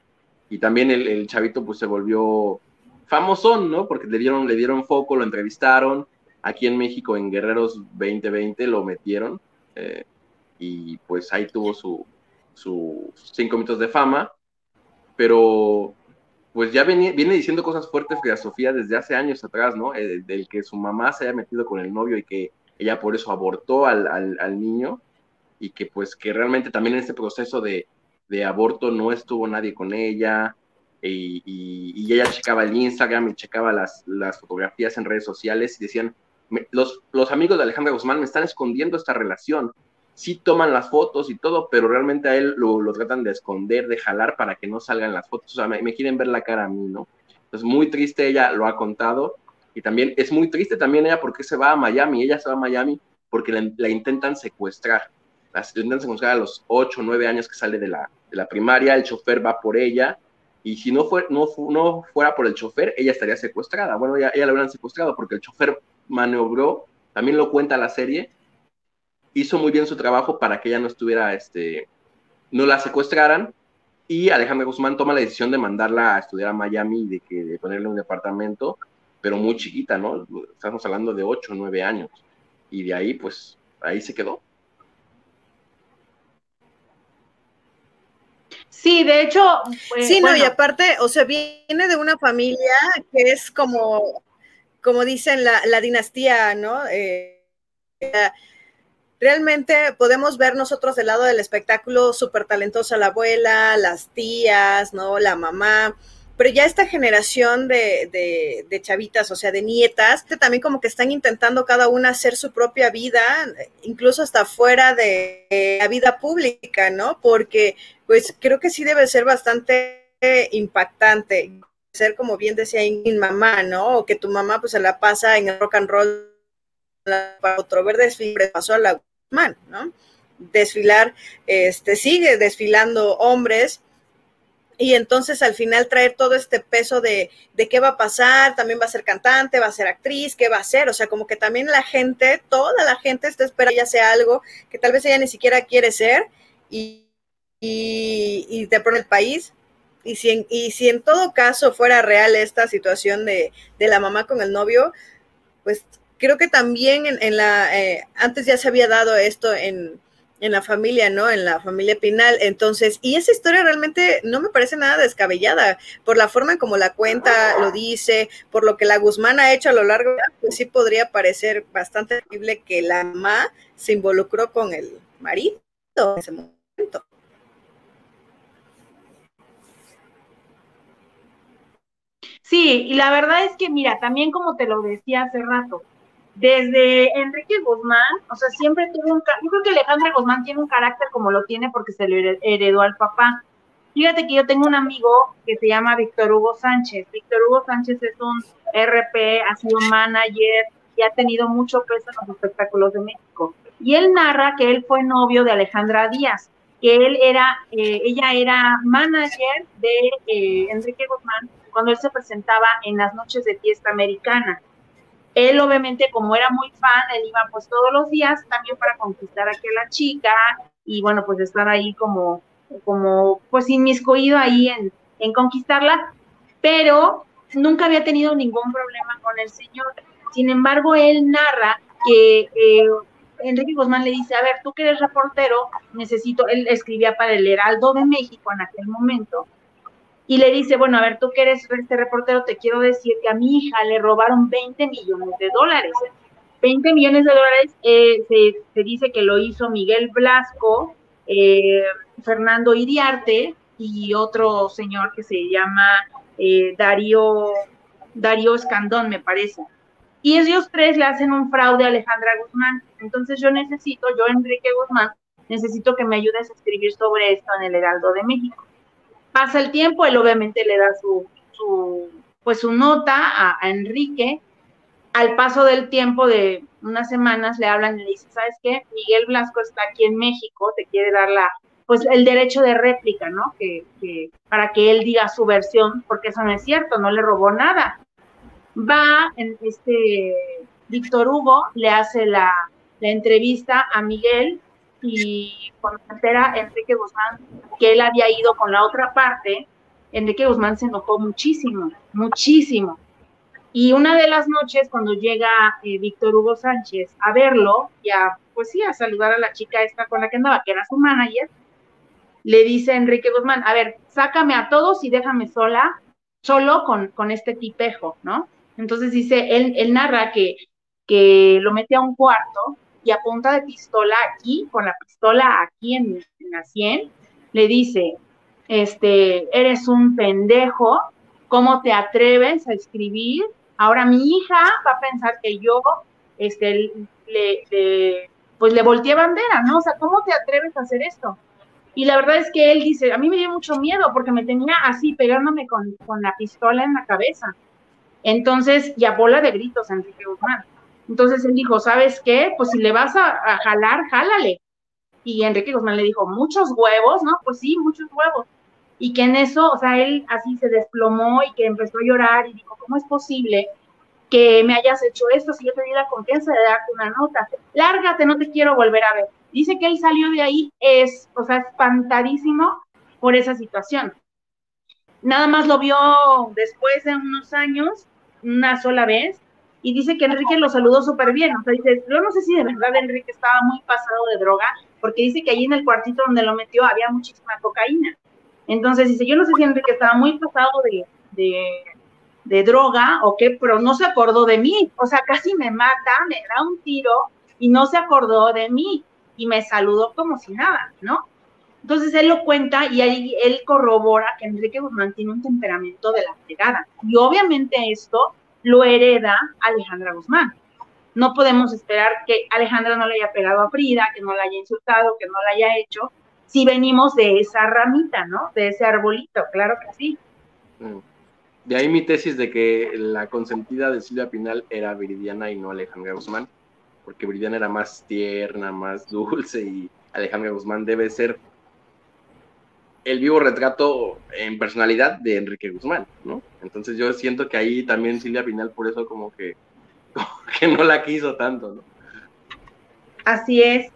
y también el, chavito pues se volvió famosón, ¿no? Porque le dieron, le dieron foco, lo entrevistaron, aquí en México en Guerreros 2020 lo metieron eh, y pues ahí tuvo su, su cinco minutos de fama, pero pues ya viene, viene diciendo cosas fuertes a Sofía desde hace años atrás, ¿no? Eh, del que su mamá se haya metido con el novio y que ella por eso abortó al, al, niño y que pues que realmente también en este proceso de, de aborto no estuvo nadie con ella y, ella checaba el Instagram y checaba las, las fotografías en redes sociales y decían, los, los amigos de Alejandra Guzmán me están escondiendo esta relación. Sí toman las fotos y todo, pero realmente a él lo, tratan de esconder, de jalar para que no salgan las fotos. O sea, me, quieren ver la cara a mí, ¿no? Entonces, muy triste ella lo ha contado. Y también es muy triste también ella porque se va a Miami. Ella se va a Miami porque la intentan secuestrar intentan secuestrar a los 8 o 9 años que sale de la, de la primaria, el chofer va por ella, y si no, fue, no, no fuera por el chofer, ella estaría secuestrada. Bueno, ella, ella la hubieran secuestrado porque el chofer maniobró, también lo cuenta la serie, hizo muy bien su trabajo para que ella no estuviera, este, no la secuestraran, y Alejandra Guzmán toma la decisión de mandarla a estudiar a Miami y de, que, de ponerle un departamento, pero muy chiquita, ¿no? Estamos hablando de 8 o 9 años. Y de ahí, pues, ahí se quedó.
Sí, de hecho.
Pues, sí, no, y aparte, o sea, viene de una familia que es como, como dicen, la, dinastía, ¿no? Eh, realmente podemos ver nosotros del lado del espectáculo súper talentosa la abuela, las tías, ¿no? La mamá, pero ya esta generación de, de, chavitas, o sea, de nietas, también como que están intentando cada una hacer su propia vida, incluso hasta fuera de la vida pública, ¿no? Porque pues creo que sí debe ser bastante impactante ser como bien decía mi mamá, ¿no? O que tu mamá pues se la pasa en el rock and roll para otro ver desfile, pasó a la man, ¿no? Desfilar, este, sigue desfilando hombres y entonces al final traer todo este peso de, de qué va a pasar, también va a ser cantante, va a ser actriz, qué va a ser, o sea, como que también la gente, toda la gente está esperando que ella sea algo que tal vez ella ni siquiera quiere ser y, y, y de pronto el país, y si, en, y si en todo caso fuera real esta situación de, de la mamá con el novio, pues creo que también en, en la, eh, antes ya se había dado esto en, en la familia, ¿no? En la familia Pinal. Entonces, y esa historia realmente no me parece nada descabellada, por la forma en como la cuenta, lo dice, por lo que la Guzmán ha hecho a lo largo, pues sí podría parecer bastante terrible que la mamá se involucró con el marido en ese momento.
Sí, y la verdad es que, mira, también como te lo decía hace rato, desde Enrique Guzmán, o sea, siempre tuvo un, yo creo que Alejandra Guzmán tiene un carácter como lo tiene porque se lo heredó al papá. Fíjate que yo tengo un amigo que se llama Víctor Hugo Sánchez. Víctor Hugo Sánchez es un RP, ha sido manager y ha tenido mucho peso en los espectáculos de México. Y él narra que él fue novio de Alejandra Díaz, que él era, eh, ella era manager de eh, Enrique Guzmán cuando él se presentaba en las noches de fiesta americana. Él obviamente como era muy fan, él iba pues todos los días también para conquistar a la chica y bueno, pues estar ahí como, como pues inmiscuido ahí en, en conquistarla, pero nunca había tenido ningún problema con el señor. Sin embargo, él narra que eh, Enrique Guzmán le dice, a ver, tú que eres reportero, necesito, él escribía para el Heraldo de México en aquel momento, y le dice, bueno, a ver, tú que eres este reportero, te quiero decir que a mi hija le robaron 20 millones de dólares. 20 millones de dólares eh, se, dice que lo hizo Miguel Blasco, eh, Fernando Iriarte y otro señor que se llama eh, Darío, Darío Escandón, me parece. Y ellos tres le hacen un fraude a Alejandra Guzmán. Entonces yo necesito, yo Enrique Guzmán, necesito que me ayudes a escribir sobre esto en el Heraldo de México. Pasa el tiempo, él obviamente le da su, pues su nota a, Enrique. Al paso del tiempo de unas semanas le hablan y le dicen, ¿sabes qué? Miguel Blasco está aquí en México, te quiere dar la, pues el derecho de réplica, ¿no? Que, que, para que él diga su versión, porque eso no es cierto, no le robó nada. Va, en este Víctor Hugo le hace la, la entrevista a Miguel y cuando se entera Enrique Guzmán que él había ido con la otra parte, Enrique Guzmán se enojó muchísimo, muchísimo. Y una de las noches, cuando llega eh, Víctor Hugo Sánchez a verlo, ya, pues sí, a saludar a la chica esta con la que andaba, que era su manager, le dice Enrique Guzmán, a ver, sácame a todos y déjame sola, solo con, con este tipejo, ¿no? Entonces dice, él, él narra que, que lo mete a un cuarto y a punta de pistola aquí, con la pistola aquí en, la sien, le dice, este, eres un pendejo, ¿cómo te atreves a escribir? Ahora mi hija va a pensar que yo, este, le, pues le volteé bandera, ¿no? O sea, ¿cómo te atreves a hacer esto? Y la verdad es que él dice, a mí me dio mucho miedo porque me tenía así pegándome con, con la pistola en la cabeza. Entonces, ya bola de gritos, Enrique Guzmán. Entonces él dijo, ¿sabes qué? Pues si le vas a, jalar, jálale. Y Enrique Guzmán le dijo, muchos huevos, ¿no? Pues sí, muchos huevos. Y que en eso, o sea, él así se desplomó y que empezó a llorar y dijo, ¿cómo es posible que me hayas hecho esto si yo te di la confianza de darte una nota? Lárgate, no te quiero volver a ver. Dice que él salió de ahí, es, o sea, espantadísimo por esa situación. Nada más lo vio después de unos años, una sola vez, y dice que Enrique lo saludó súper bien. O sea, dice, yo no sé si de verdad Enrique estaba muy pasado de droga, porque dice que allí en el cuartito donde lo metió había muchísima cocaína. Entonces dice, yo no sé si Enrique estaba muy pasado de, de droga o qué, pero no se acordó de mí. O sea, casi me mata, me da un tiro y no se acordó de mí y me saludó como si nada, ¿no? Entonces él lo cuenta y ahí él corrobora que Enrique Guzmán tiene un temperamento de la pegada. Y obviamente esto lo hereda Alejandra Guzmán. No podemos esperar que Alejandra no le haya pegado a Frida, que no la haya insultado, que no la haya hecho, si venimos de esa ramita, ¿no? De ese arbolito, claro que sí.
Mm. De ahí mi tesis de que la consentida de Silvia Pinal era Viridiana y no Alejandra Guzmán, porque Viridiana era más tierna, más dulce y Alejandra Guzmán debe ser el vivo retrato en personalidad de Enrique Guzmán, ¿no? Entonces yo siento que ahí también Silvia Pinal por eso como que, como que no la quiso tanto, ¿no?
Así es.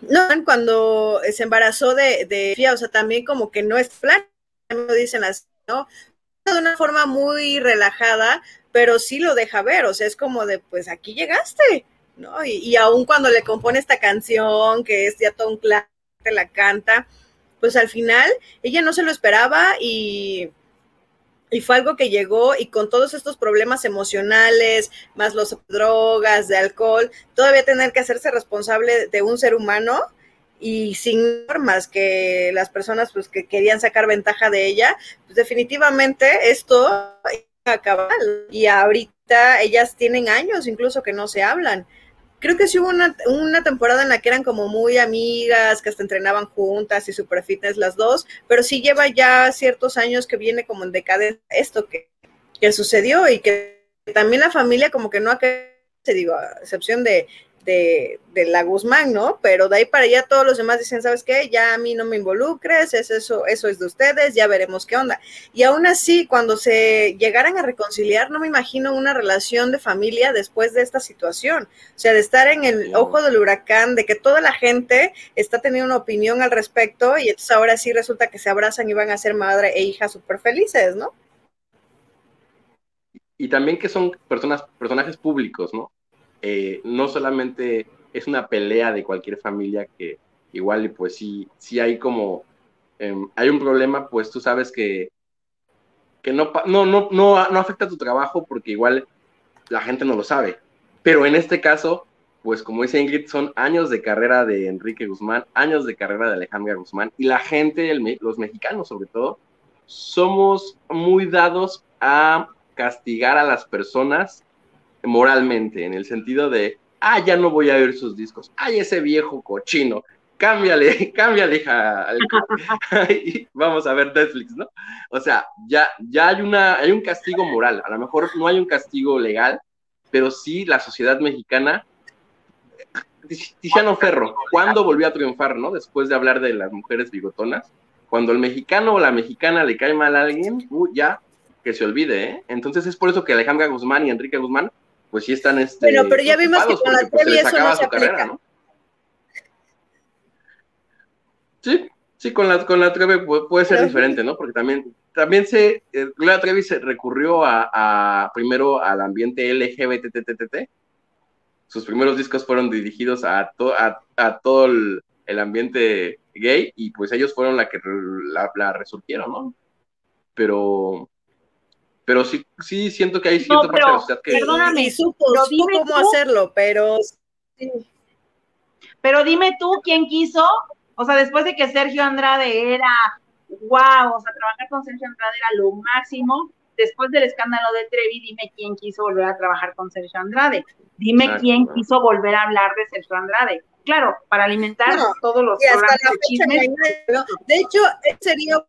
No, cuando se embarazó de, de o sea, también como que no es plan, lo dicen así, ¿no? De una forma muy relajada, pero sí lo deja ver, o sea, es como de, pues aquí llegaste, ¿no? Y, y aún cuando le compone esta canción, que es ya todo un clan, la canta, pues al final ella no se lo esperaba y y fue algo que llegó y con todos estos problemas emocionales, más los drogas, de alcohol, todavía tener que hacerse responsable de un ser humano y sin normas que las personas pues que querían sacar ventaja de ella, pues definitivamente esto acaba y ahorita ellas tienen años incluso que no se hablan creo que sí hubo una, una, temporada en la que eran como muy amigas, que hasta entrenaban juntas y super fitness las dos, pero sí lleva ya ciertos años que viene como en decadencia esto que, que sucedió y que también la familia como que no ha se digo, a excepción de, de, la Guzmán, ¿no? Pero de ahí para allá todos los demás dicen, ¿sabes qué? Ya a mí no me involucres, es eso, eso es de ustedes, ya veremos qué onda. Y aún así, cuando se llegaran a reconciliar, no me imagino una relación de familia después de esta situación. O sea, de estar en el ojo del huracán, de que toda la gente está teniendo una opinión al respecto y entonces ahora sí resulta que se abrazan y van a ser madre e hija súper felices, ¿no?
Y también que son personas, personajes públicos, ¿no? Eh, no solamente es una pelea de cualquier familia que igual pues sí, sí hay como, em, hay un problema, pues tú sabes que, que no, no, no, no, afecta tu trabajo porque igual la gente no lo sabe. Pero en este caso, pues como dice Ingrid, son años de carrera de Enrique Guzmán, años de carrera de Alejandra Guzmán, y la gente, los mexicanos sobre todo, somos muy dados a castigar a las personas moralmente, en el sentido de, ah, ya no voy a oír sus discos, ay, ese viejo cochino, cámbiale, cámbiale, hija, vamos a ver Netflix, ¿no? O sea, ya, ya hay, una, hay un castigo moral, a lo mejor no hay un castigo legal, pero sí la sociedad mexicana, Tiziano Ferro, ¿cuándo volvió a triunfar, no? Después de hablar de las mujeres bigotonas, cuando el mexicano o la mexicana le cae mal a alguien, uh, ya, que se olvide, ¿eh? Entonces es por eso que Alejandra Guzmán y Enrique Guzmán pues sí están este,
pero, pero ya vimos que con la pues, Trevi eso no se carrera, ¿no?
Sí, sí, con la, con la Trevi puede, ser diferente, ¿no? Porque también, también se, eh, la Trevi se recurrió a, a, primero al ambiente LGBTTTT. Sus primeros discos fueron dirigidos a, a, todo el, el, ambiente gay y pues ellos fueron la que la, la resurgieron, ¿no? Pero, pero sí, sí siento que hay cierta parte de la sociedad que...
Perdóname, supo, cómo hacerlo, pero...
Pero dime tú, ¿quién quiso? O sea, después de que Sergio Andrade era, wow, o sea, trabajar con Sergio Andrade era lo máximo, después del escándalo de Trevi, dime quién quiso volver a trabajar con Sergio Andrade. Dime quién quiso volver a hablar de Sergio Andrade. Claro, para alimentar todos los programas de chismes.
De hecho, sería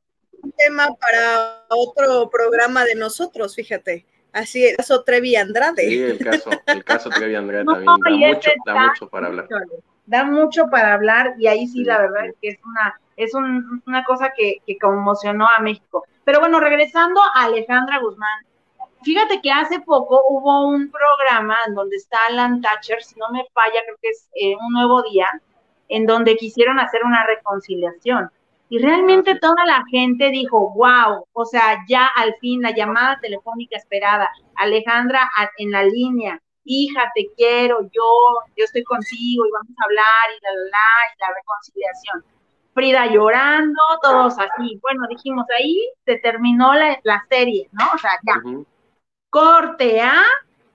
tema para otro programa de nosotros, fíjate. Así es, caso Trevi Andrade.
Sí, el caso, el caso Trevi Andrade también da mucho, da mucho para hablar.
Da mucho para hablar y ahí sí, la verdad es que es una, es una cosa que, que conmocionó a México. Pero bueno, regresando a Alejandra Guzmán, fíjate que hace poco hubo un programa en donde está Alan Thatcher, si no me falla, creo que es eh, un nuevo día, en donde quisieron hacer una reconciliación. Y realmente toda la gente dijo, wow, o sea, ya al fin la llamada telefónica esperada, Alejandra en la línea, hija, te quiero, yo, yo estoy contigo y vamos a hablar y la, la, la, y la reconciliación. Frida llorando, todos así. Bueno, dijimos, ahí se terminó la, serie, ¿no? O sea, ya. Corte A,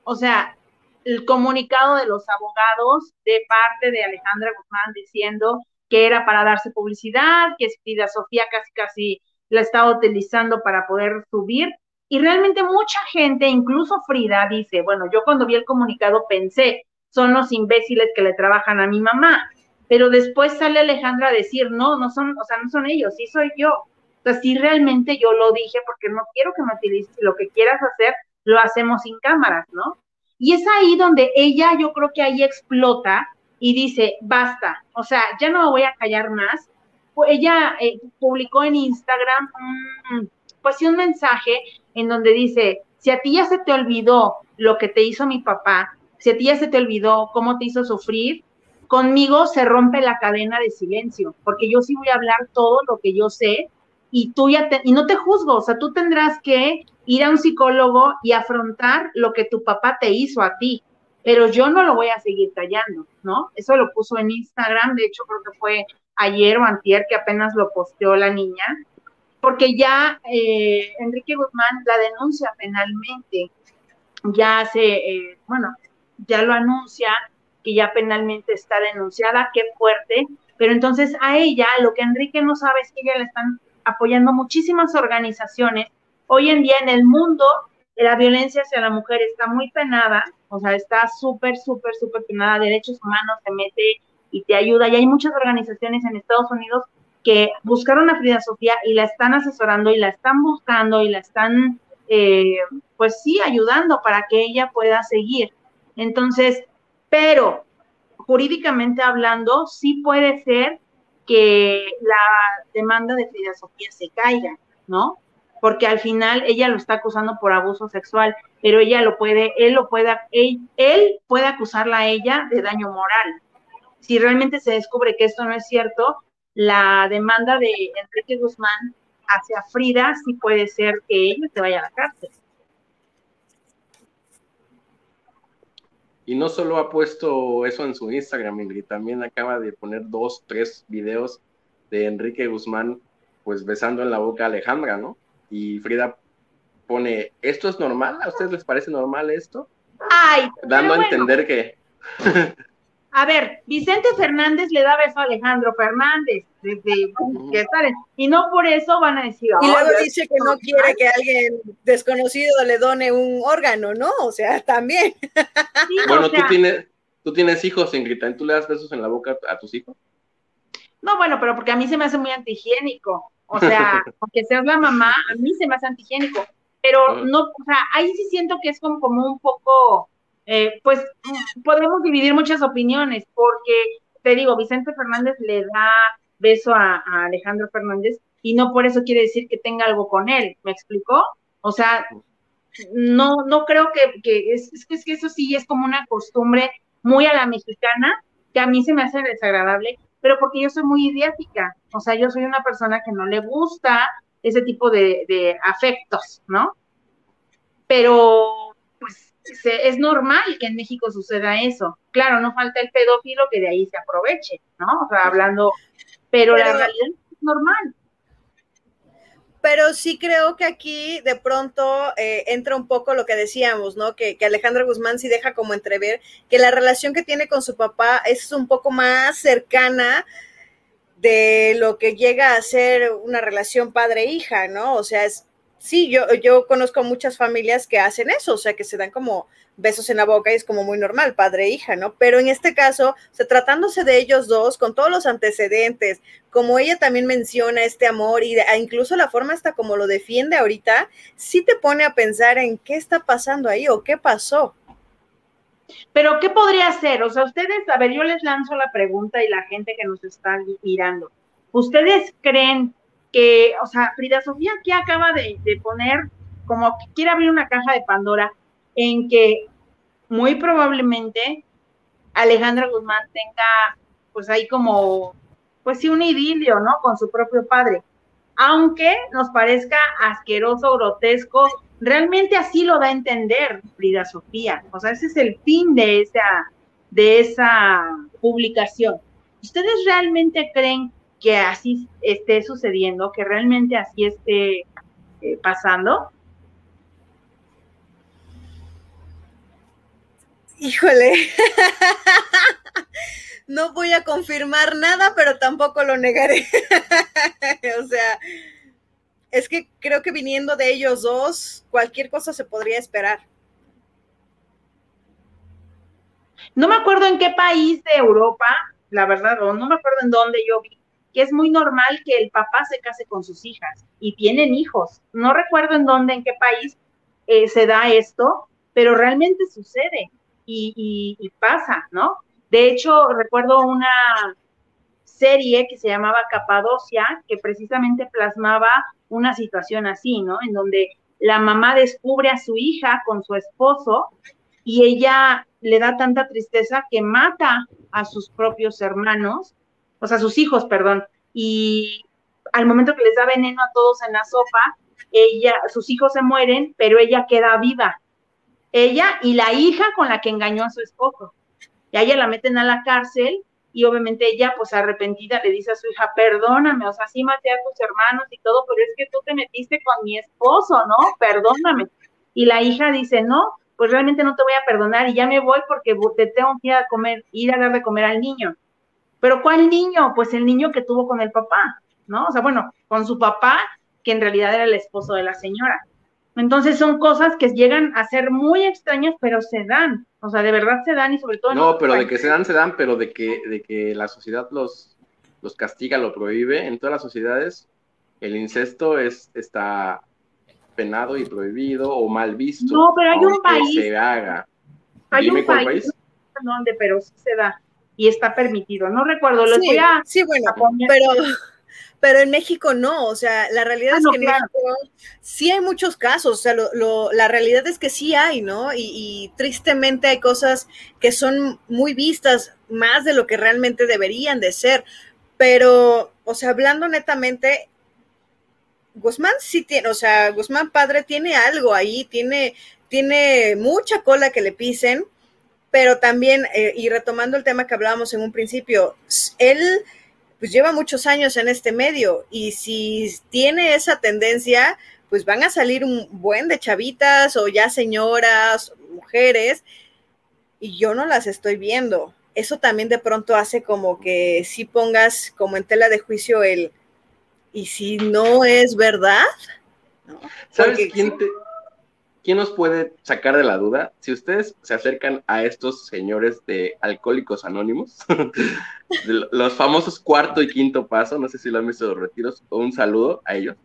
o sea, el comunicado de los abogados de parte de Alejandra Guzmán diciendo que era para darse publicidad, que Frida Sofía casi casi la estaba utilizando para poder subir. Y realmente mucha gente, incluso Frida, dice, bueno, yo cuando vi el comunicado pensé, son los imbéciles que le trabajan a mi mamá. Pero después sale Alejandra a decir, no, no son, o sea, no son ellos, sí soy yo. O sea, sí realmente yo lo dije porque no quiero que me utilices, lo que quieras hacer, lo hacemos sin cámaras, ¿no? Y es ahí donde ella, yo creo que ahí explota y dice, basta, o sea, ya no me voy a callar más. Ella eh, publicó en Instagram, pues un mensaje en donde dice, si a ti ya se te olvidó lo que te hizo mi papá, si a ti ya se te olvidó cómo te hizo sufrir, conmigo se rompe la cadena de silencio, porque yo sí voy a hablar todo lo que yo sé y tú ya te, y no te juzgo, o sea, tú tendrás que ir a un psicólogo y afrontar lo que tu papá te hizo a ti, pero yo no lo voy a seguir callando, ¿no? Eso lo puso en Instagram, de hecho creo que fue ayer o antier que apenas lo posteó la niña, porque ya eh, Enrique Guzmán la denuncia penalmente, ya hace, eh, bueno, ya lo anuncia, que ya penalmente está denunciada, qué fuerte, pero entonces a ella lo que Enrique no sabe es que ella le están apoyando muchísimas organizaciones. Hoy en día en el mundo la violencia hacia la mujer está muy penada, o sea, está súper, súper, súper penada. Derechos Humanos se mete y te ayuda. Y hay muchas organizaciones en Estados Unidos que buscaron a Frida Sofía y la están asesorando y la están buscando y la están, eh, pues sí, ayudando para que ella pueda seguir. Entonces, pero jurídicamente hablando, sí puede ser que la demanda de Frida Sofía se caiga, ¿no? Porque al final ella lo está acusando por abuso sexual, pero ella lo puede, él lo puede, él, puede acusarla a ella de daño moral. Si realmente se descubre que esto no es cierto, la demanda de Enrique Guzmán hacia Frida sí puede ser que ella se vaya a la cárcel.
Y no solo ha puesto eso en su Instagram, Ingrid, también acaba de poner dos, tres videos de Enrique Guzmán, pues besando en la boca a Alejandra, ¿no? Y Frida pone, ¿esto es normal? ¿A ustedes les parece normal esto?
Ay,
dando a entender que...
A ver, Vicente Fernández le da beso a Alejandro Fernández desde que y no por eso van a decir.
Y luego dice que no quiere que alguien desconocido le done un órgano, ¿no? O sea, también.
bueno, tú tienes, tú tienes hijos, Ingrid, ¿tú le das besos en la boca a tus hijos?
No, bueno, pero porque a mí se me hace muy antihigiénico. O sea, aunque seas la mamá, a mí se me hace antihigiénico. Pero no, o sea, ahí sí siento que es como, como un poco eh, pues podemos dividir muchas opiniones, porque te digo, Vicente Fernández le da beso a, Alejandro Fernández y no por eso quiere decir que tenga algo con él, ¿me explicó? O sea, no, no creo que, que es, es, que eso sí es como una costumbre muy a la mexicana, que a mí se me hace desagradable, pero porque yo soy muy idiática, o sea, yo soy una persona que no le gusta ese tipo de, de afectos, ¿no? Pero, pues, es normal que en México suceda eso. Claro, no falta el pedófilo que de ahí se aproveche, ¿no? O sea, hablando, pero, la realidad es normal.
Pero sí creo que aquí de pronto eh, entra un poco lo que decíamos, ¿no? Que, que Alejandra Guzmán sí deja como entrever que la relación que tiene con su papá es un poco más cercana de lo que llega a ser una relación padre-hija, ¿no? O sea, es, sí, yo, yo conozco muchas familias que hacen eso, o sea, que se dan como besos en la boca y es como muy normal, padre e hija, ¿no? Pero en este caso, o sea, tratándose de ellos dos, con todos los antecedentes, como ella también menciona este amor y incluso la forma hasta como lo defiende ahorita, sí te pone a pensar en qué está pasando ahí o qué pasó.
Pero, ¿qué podría ser? O sea, ustedes, a ver, yo les lanzo la pregunta y la gente que nos está mirando, ¿ustedes creen que, o sea, Frida Sofía aquí acaba de, poner como que quiere abrir una caja de Pandora en que muy probablemente Alejandra Guzmán tenga, pues ahí como, pues sí, un idilio, ¿no? Con su propio padre. Aunque nos parezca asqueroso, grotesco, realmente así lo da a entender Frida Sofía. O sea, ese es el fin de esa, de esa publicación. ¿Ustedes realmente creen que así esté sucediendo, que realmente así esté eh, pasando?
Híjole, no voy a confirmar nada, pero tampoco lo negaré. o sea, es que creo que viniendo de ellos dos, cualquier cosa se podría esperar.
No me acuerdo en qué país de Europa, la verdad, o no me acuerdo en dónde yo vi, que es muy normal que el papá se case con sus hijas y tienen hijos. No recuerdo en dónde, en qué país eh, se da esto, pero realmente sucede y, y pasa, ¿no? De hecho, recuerdo una serie que se llamaba Capadocia, que precisamente plasmaba una situación así, ¿no? En donde la mamá descubre a su hija con su esposo y ella le da tanta tristeza que mata a sus propios hermanos, o sea, sus hijos, perdón, y al momento que les da veneno a todos en la sopa, ella, sus hijos se mueren, pero ella queda viva. Ella y la hija con la que engañó a su esposo. Y a ella la meten a la cárcel y obviamente ella, pues arrepentida, le dice a su hija, perdóname, o sea, sí maté a tus hermanos y todo, pero es que tú te metiste con mi esposo, ¿no? Perdóname. Y la hija dice, no, pues realmente no te voy a perdonar y ya me voy porque te tengo que ir a comer, ir a dar de comer al niño. Pero ¿cuál niño? Pues el niño que tuvo con el papá, ¿no? O sea, bueno, con su papá, que en realidad era el esposo de la señora. Entonces son cosas que llegan a ser muy extrañas, pero se dan. O sea, de verdad se dan y sobre todo...
No, pero de que se dan, se dan, pero de que, de que la sociedad los, los castiga, lo prohíbe. En todas las sociedades el incesto es, está penado y prohibido o mal visto.
No, pero hay un país.
se haga.
Hay un país, donde, pero sí se da y está permitido. No recuerdo, lo
sí, Sí, bueno, pero, pero en México no. O sea, la realidad ah, es que en México sí hay muchos casos. O sea, lo, la realidad es que sí hay, ¿no? Y, y tristemente hay cosas que son muy vistas más de lo que realmente deberían de ser. Pero, o sea, hablando netamente, Guzmán sí tiene, o sea, Guzmán padre tiene algo ahí, tiene, tiene mucha cola que le pisen, pero también, eh, y retomando el tema que hablábamos en un principio, él pues lleva muchos años en este medio y si tiene esa tendencia, pues van a salir un buen de chavitas o ya señoras, mujeres, y yo no las estoy viendo. Eso también de pronto hace como que si pongas como en tela de juicio el, y si no es verdad,
¿sabes quién, quién nos puede sacar de la duda? Si ustedes se acercan a estos señores de Alcohólicos Anónimos, los famosos cuarto y quinto paso, no sé si lo han visto los retiros, un saludo a ellos,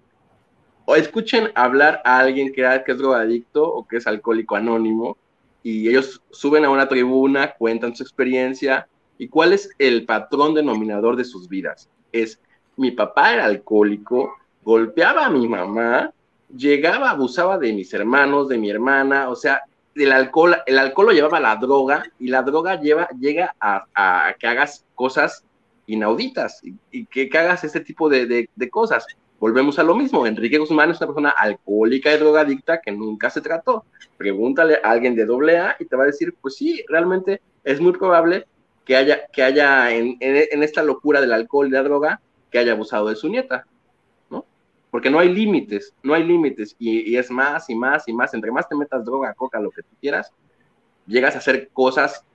o escuchen hablar a alguien que es drogadicto o que es alcohólico anónimo, y ellos suben a una tribuna, cuentan su experiencia, y cuál es el patrón denominador de sus vidas. Es mi papá era alcohólico, golpeaba a mi mamá, llegaba, abusaba de mis hermanos, de mi hermana, o sea, el alcohol, el alcohol lo llevaba a la droga y la droga lleva, llega a, que hagas cosas inauditas y, que, hagas ese tipo de, cosas. Volvemos a lo mismo, Enrique Guzmán es una persona alcohólica y drogadicta que nunca se trató. Pregúntale a alguien de doble A y te va a decir, pues sí, realmente es muy probable que haya, que haya en, en esta locura del alcohol y la droga, que haya abusado de su nieta. Porque no hay límites, no hay límites, y, es más y más y más, entre más te metas droga, coca, lo que tú quieras, llegas a hacer cosas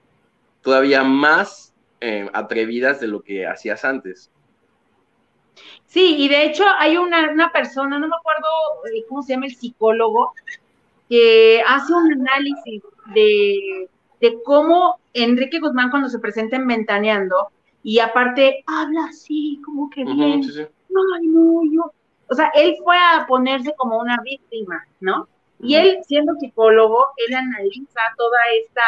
todavía más eh, atrevidas de lo que hacías antes.
Sí, y de hecho hay una, persona, no me acuerdo eh, cómo se llama el psicólogo, que hace un análisis de, de cómo Enrique Guzmán cuando se presenta en Ventaneando, y aparte habla así, como que bien. Ay, no, yo. O sea, él fue a ponerse como una víctima, ¿no? Y él, siendo psicólogo, él analiza toda esta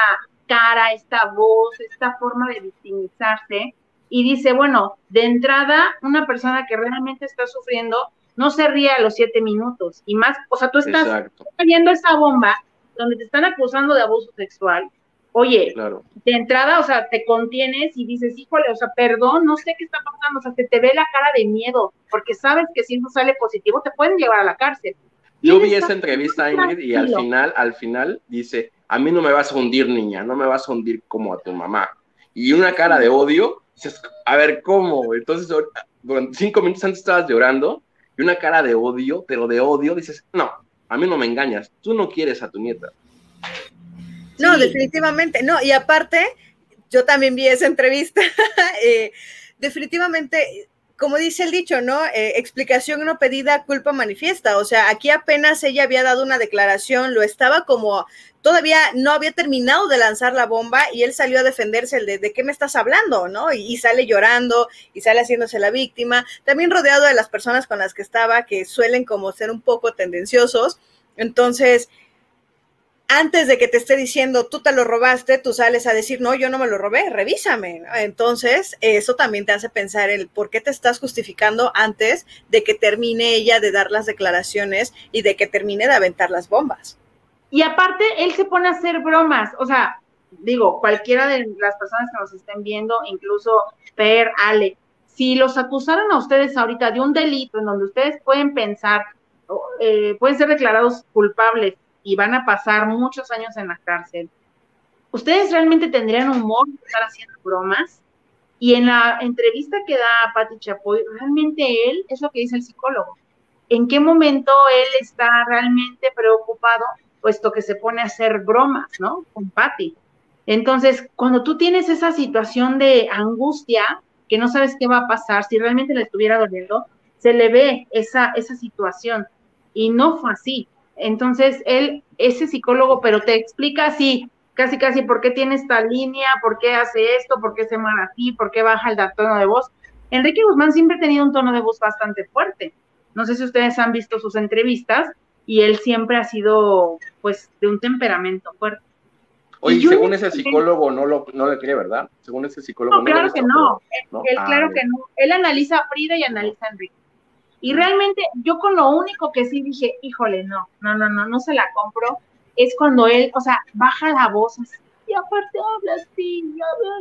cara, esta voz, esta forma de victimizarse y dice, bueno, de entrada, una persona que realmente está sufriendo no se ríe a los siete minutos y más, o sea, tú estás cayendo esa bomba donde te están acusando de abuso sexual, Oye, de entrada, o sea, te contienes y dices, híjole, o sea, perdón, no sé qué está pasando, o sea, te, te ve la cara de miedo, porque sabes que si no sale positivo te pueden llevar a la cárcel.
Yo vi esa entrevista, Ingrid, y al final, al final dice, a mí no me vas a hundir, niña, no me vas a hundir como a tu mamá. Y una cara de odio, a ver, ¿cómo? Entonces, cinco minutos antes estabas llorando y una cara de odio, pero de odio, dices, no, a mí no me engañas, tú no quieres a tu nieta.
No, definitivamente, no, y aparte, yo también vi esa entrevista, eh, definitivamente como dice el dicho, ¿no? Eh, explicación no pedida, culpa manifiesta. O sea, aquí apenas ella había dado una declaración, lo estaba como, todavía no había terminado de lanzar la bomba y él salió a defenderse el de, ¿de qué me estás hablando? ¿No? Y, y, sale llorando y sale haciéndose la víctima. También rodeado de las personas con las que estaba, que suelen como ser un poco tendenciosos. Entonces, antes de que te esté diciendo tú te lo robaste, tú sales a decir, no, yo no me lo robé, revísame. Entonces, eso también te hace pensar el por qué te estás justificando antes de que termine ella de dar las declaraciones y de que termine de aventar las bombas.
Y aparte, él se pone a hacer bromas, o sea, digo, cualquiera de las personas que nos estén viendo, incluso Per, Ale, si los acusaron a ustedes ahorita de un delito en donde ustedes pueden pensar, eh, pueden ser declarados culpables y van a pasar muchos años en la cárcel, ¿ustedes realmente tendrían humor de estar haciendo bromas? Y en la entrevista que da Patti Chapoy, realmente él, es lo que dice el psicólogo, ¿en qué momento él está realmente preocupado, puesto que se pone a hacer bromas, ¿no? Con Patti. Entonces, cuando tú tienes esa situación de angustia, que no sabes qué va a pasar, si realmente le estuviera doliendo, se le ve esa, esa situación. Y no fue así. Entonces, él, ese psicólogo, pero te explica así, casi, casi, por qué tiene esta línea, por qué hace esto, por qué se mueve así, por qué baja el tono de voz. Enrique Guzmán siempre ha tenido un tono de voz bastante fuerte. No sé si ustedes han visto sus entrevistas y él siempre ha sido, pues, de un temperamento fuerte.
Oye, según ese psicólogo no lo no le cree, ¿verdad? Según ese psicólogo
no. Claro que no. Él, ah, claro que no. Él analiza a Frida y analiza a Enrique. Y realmente yo con lo único que sí dije, híjole, no, no, no, no, no se la compro, es cuando él, o sea, baja la voz así, y aparte habla así,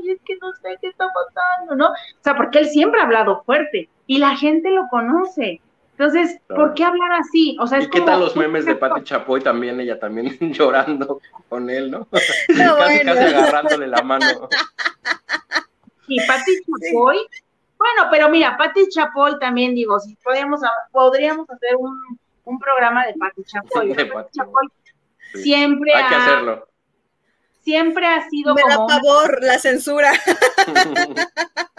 y es que no sé qué está pasando, ¿no? O sea, porque él siempre ha hablado fuerte y la gente lo conoce. Entonces, ¿por qué hablar así? O sea,
¿Y qué tal los memes de Pati Chapoy también, ella también llorando con él, ¿no? casi, casi agarrándole la mano.
Y Pati Chapoy, bueno, pero mira, Pati Chapoy también, digo, si podríamos, podríamos hacer un, un programa de Pati Chapoy. Chapoy siempre
Hay que hacerlo.
Siempre ha sido
Me da favor la censura.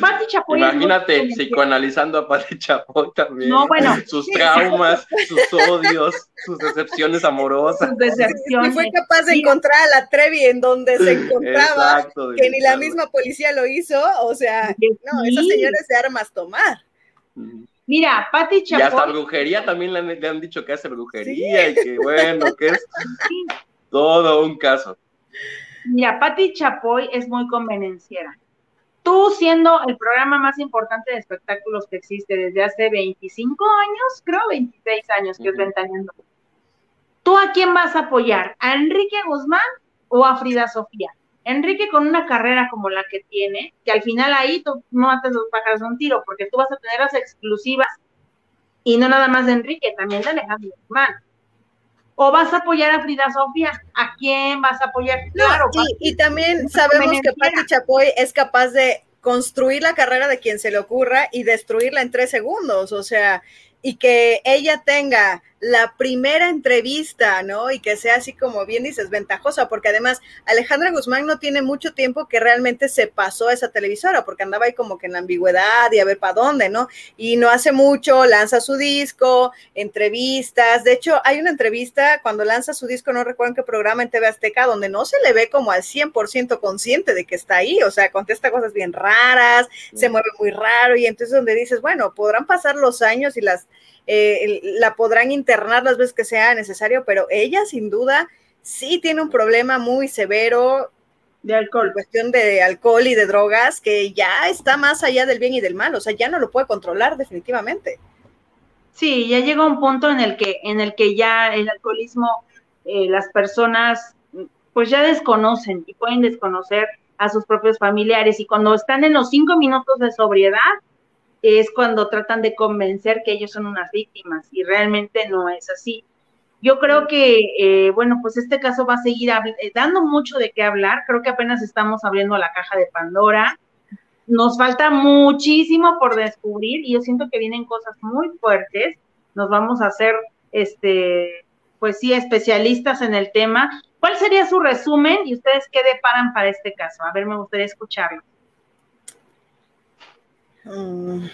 Pati Chapoy.
Imagínate psicoanalizando a Pati Chapoy también.
No, bueno.
Sus traumas, sus odios, sus decepciones amorosas.
Sus decepciones.
Y fue capaz de encontrar a la Trevi en donde se encontraba, Exacto, que ni la misma policía lo hizo. O sea, no, esas señores de armas tomar.
Mira, Pati Chapoy.
Y hasta brujería también le han, le han dicho que hace brujería y que bueno, que es todo un caso.
Mira, Pati Chapoy es muy convenenciera tú siendo el programa más importante de espectáculos que existe desde hace 25 años, creo 26 años que es Ventaneando, ¿tú a quién vas a apoyar? ¿A Enrique Guzmán o a Frida Sofía? Enrique con una carrera como la que tiene, que al final ahí tú no haces los pájaros de un tiro, porque tú vas a tener las exclusivas y no nada más de Enrique, también de Alejandro Guzmán o vas a apoyar a Frida Sofía, ¿a quién vas a apoyar? Claro.
y, también sabemos que Pati Chapoy es capaz de construir la carrera de quien se le ocurra y destruirla en tres segundos, o sea, y que ella tenga la primera entrevista, ¿no? Y que sea así como bien dices, ventajosa, porque además Alejandra Guzmán no tiene mucho tiempo que realmente se pasó a esa televisora, porque andaba ahí como que en la ambigüedad y a ver para dónde, ¿no? Y no hace mucho lanza su disco, entrevistas, de hecho hay una entrevista cuando lanza su disco, no recuerdo en qué programa en TV Azteca, donde no se le ve como al 100% consciente de que está ahí, o sea, contesta cosas bien raras, se mueve muy raro y entonces donde dices, bueno, podrán pasar los años y las eh, la podrán internar las veces que sea necesario, pero ella sin duda sí tiene un problema muy severo
de alcohol,
cuestión de alcohol y de drogas que ya está más allá del bien y del mal, o sea, ya no lo puede controlar definitivamente.
Sí, ya llega un punto en el que en el que ya el alcoholismo eh, las personas pues ya desconocen y pueden desconocer a sus propios familiares y cuando están en los cinco minutos de sobriedad es cuando tratan de convencer que ellos son unas víctimas y realmente no es así. Yo creo que, eh, bueno, pues este caso va a seguir eh, dando mucho de qué hablar. Creo que apenas estamos abriendo la caja de Pandora. Nos falta muchísimo por descubrir y yo siento que vienen cosas muy fuertes. Nos vamos a hacer, este, pues sí, especialistas en el tema. ¿Cuál sería su resumen y ustedes qué deparan para este caso? A ver, me gustaría escucharlo.
Mm,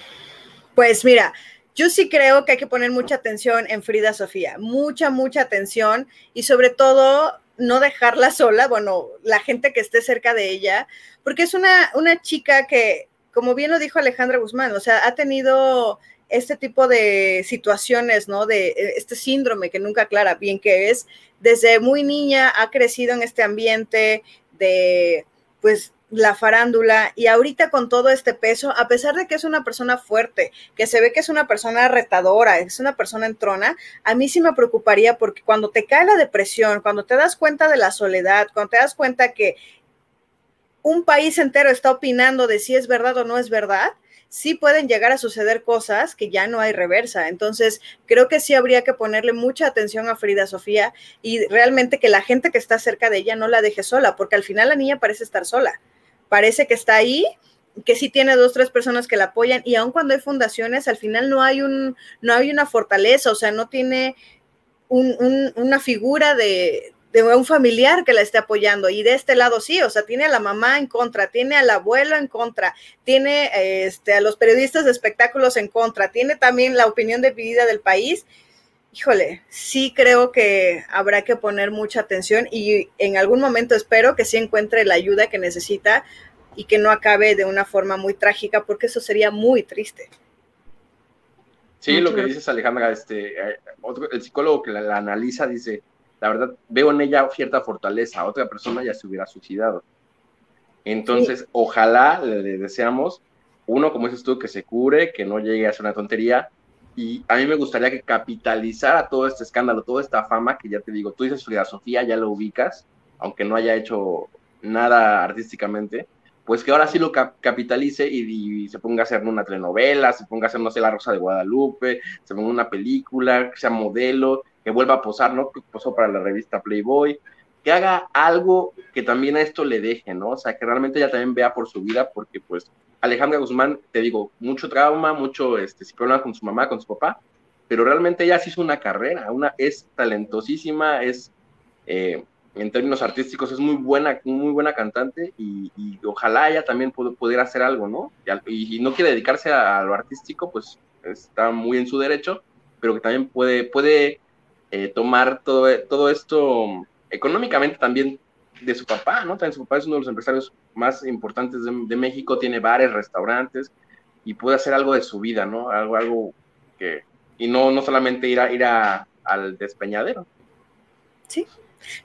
pues mira, yo sí creo que hay que poner mucha atención en Frida Sofía, mucha, mucha atención y sobre todo no dejarla sola, bueno, la gente que esté cerca de ella, porque es una, una chica que, como bien lo dijo Alejandra Guzmán, o sea, ha tenido este tipo de situaciones, ¿no? De eh, este síndrome que nunca aclara bien qué es, desde muy niña ha crecido en este ambiente de, pues, la farándula y ahorita con todo este peso, a pesar de que es una persona fuerte, que se ve que es una persona retadora, es una persona entrona, a mí sí me preocuparía porque cuando te cae la depresión, cuando te das cuenta de la soledad, cuando te das cuenta que un país entero está opinando de si es verdad o no es verdad, sí pueden llegar a suceder cosas que ya no hay reversa. Entonces, creo que sí habría que ponerle mucha atención a Frida Sofía y realmente que la gente que está cerca de ella no la deje sola, porque al final la niña parece estar sola parece que está ahí, que sí tiene dos, tres personas que la apoyan y aun cuando hay fundaciones, al final no hay, un, no hay una fortaleza, o sea, no tiene una figura de, un familiar que la esté apoyando. Y de este lado sí, o sea, tiene a la mamá en contra, tiene al abuelo en contra, tiene este, a los periodistas de espectáculos en contra, tiene también la opinión dividida del país. Híjole, sí creo que habrá que poner mucha atención y en algún momento espero que sí encuentre la ayuda que necesita y que no acabe de una forma muy trágica, porque eso sería muy triste.
Sí, lo que dices, Alejandra, este, eh, el psicólogo que la, analiza dice, la verdad, veo en ella cierta fortaleza, otra persona ya se hubiera suicidado. Entonces, ojalá le, deseamos, uno, como dices tú, que se cure, que no llegue a ser una tontería, y a mí me gustaría que capitalizara todo este escándalo, toda esta fama, que ya te digo, tú dices Frida Sofía, ya lo ubicas, aunque no haya hecho nada artísticamente, pues que ahora sí lo capitalice y, se ponga a hacer una telenovela, se ponga a hacer, no sé, La Rosa de Guadalupe, se ponga una película, que sea modelo, que vuelva a posar, ¿no? Que posó para la revista Playboy, que haga algo que también a esto le deje, ¿no? O sea, que realmente ella también vea por su vida, porque pues Alejandra Guzmán, te digo, mucho trauma, mucho este, problema con su mamá, con su papá, pero realmente ella sí hizo una carrera, una, es talentosísima, es eh, en términos artísticos es muy buena, muy buena cantante y, ojalá ella también pudiera hacer algo, ¿no? Y, no quiere dedicarse a, lo artístico, pues está muy en su derecho, pero que también puede, puede eh, tomar todo, todo esto económicamente también de su papá, ¿no? También su papá es uno de los empresarios más importantes de, de México, tiene bares, restaurantes y puede hacer algo de su vida, ¿no? Algo, algo que, y no, no solamente ir, a, ir a, al despeñadero.
Sí,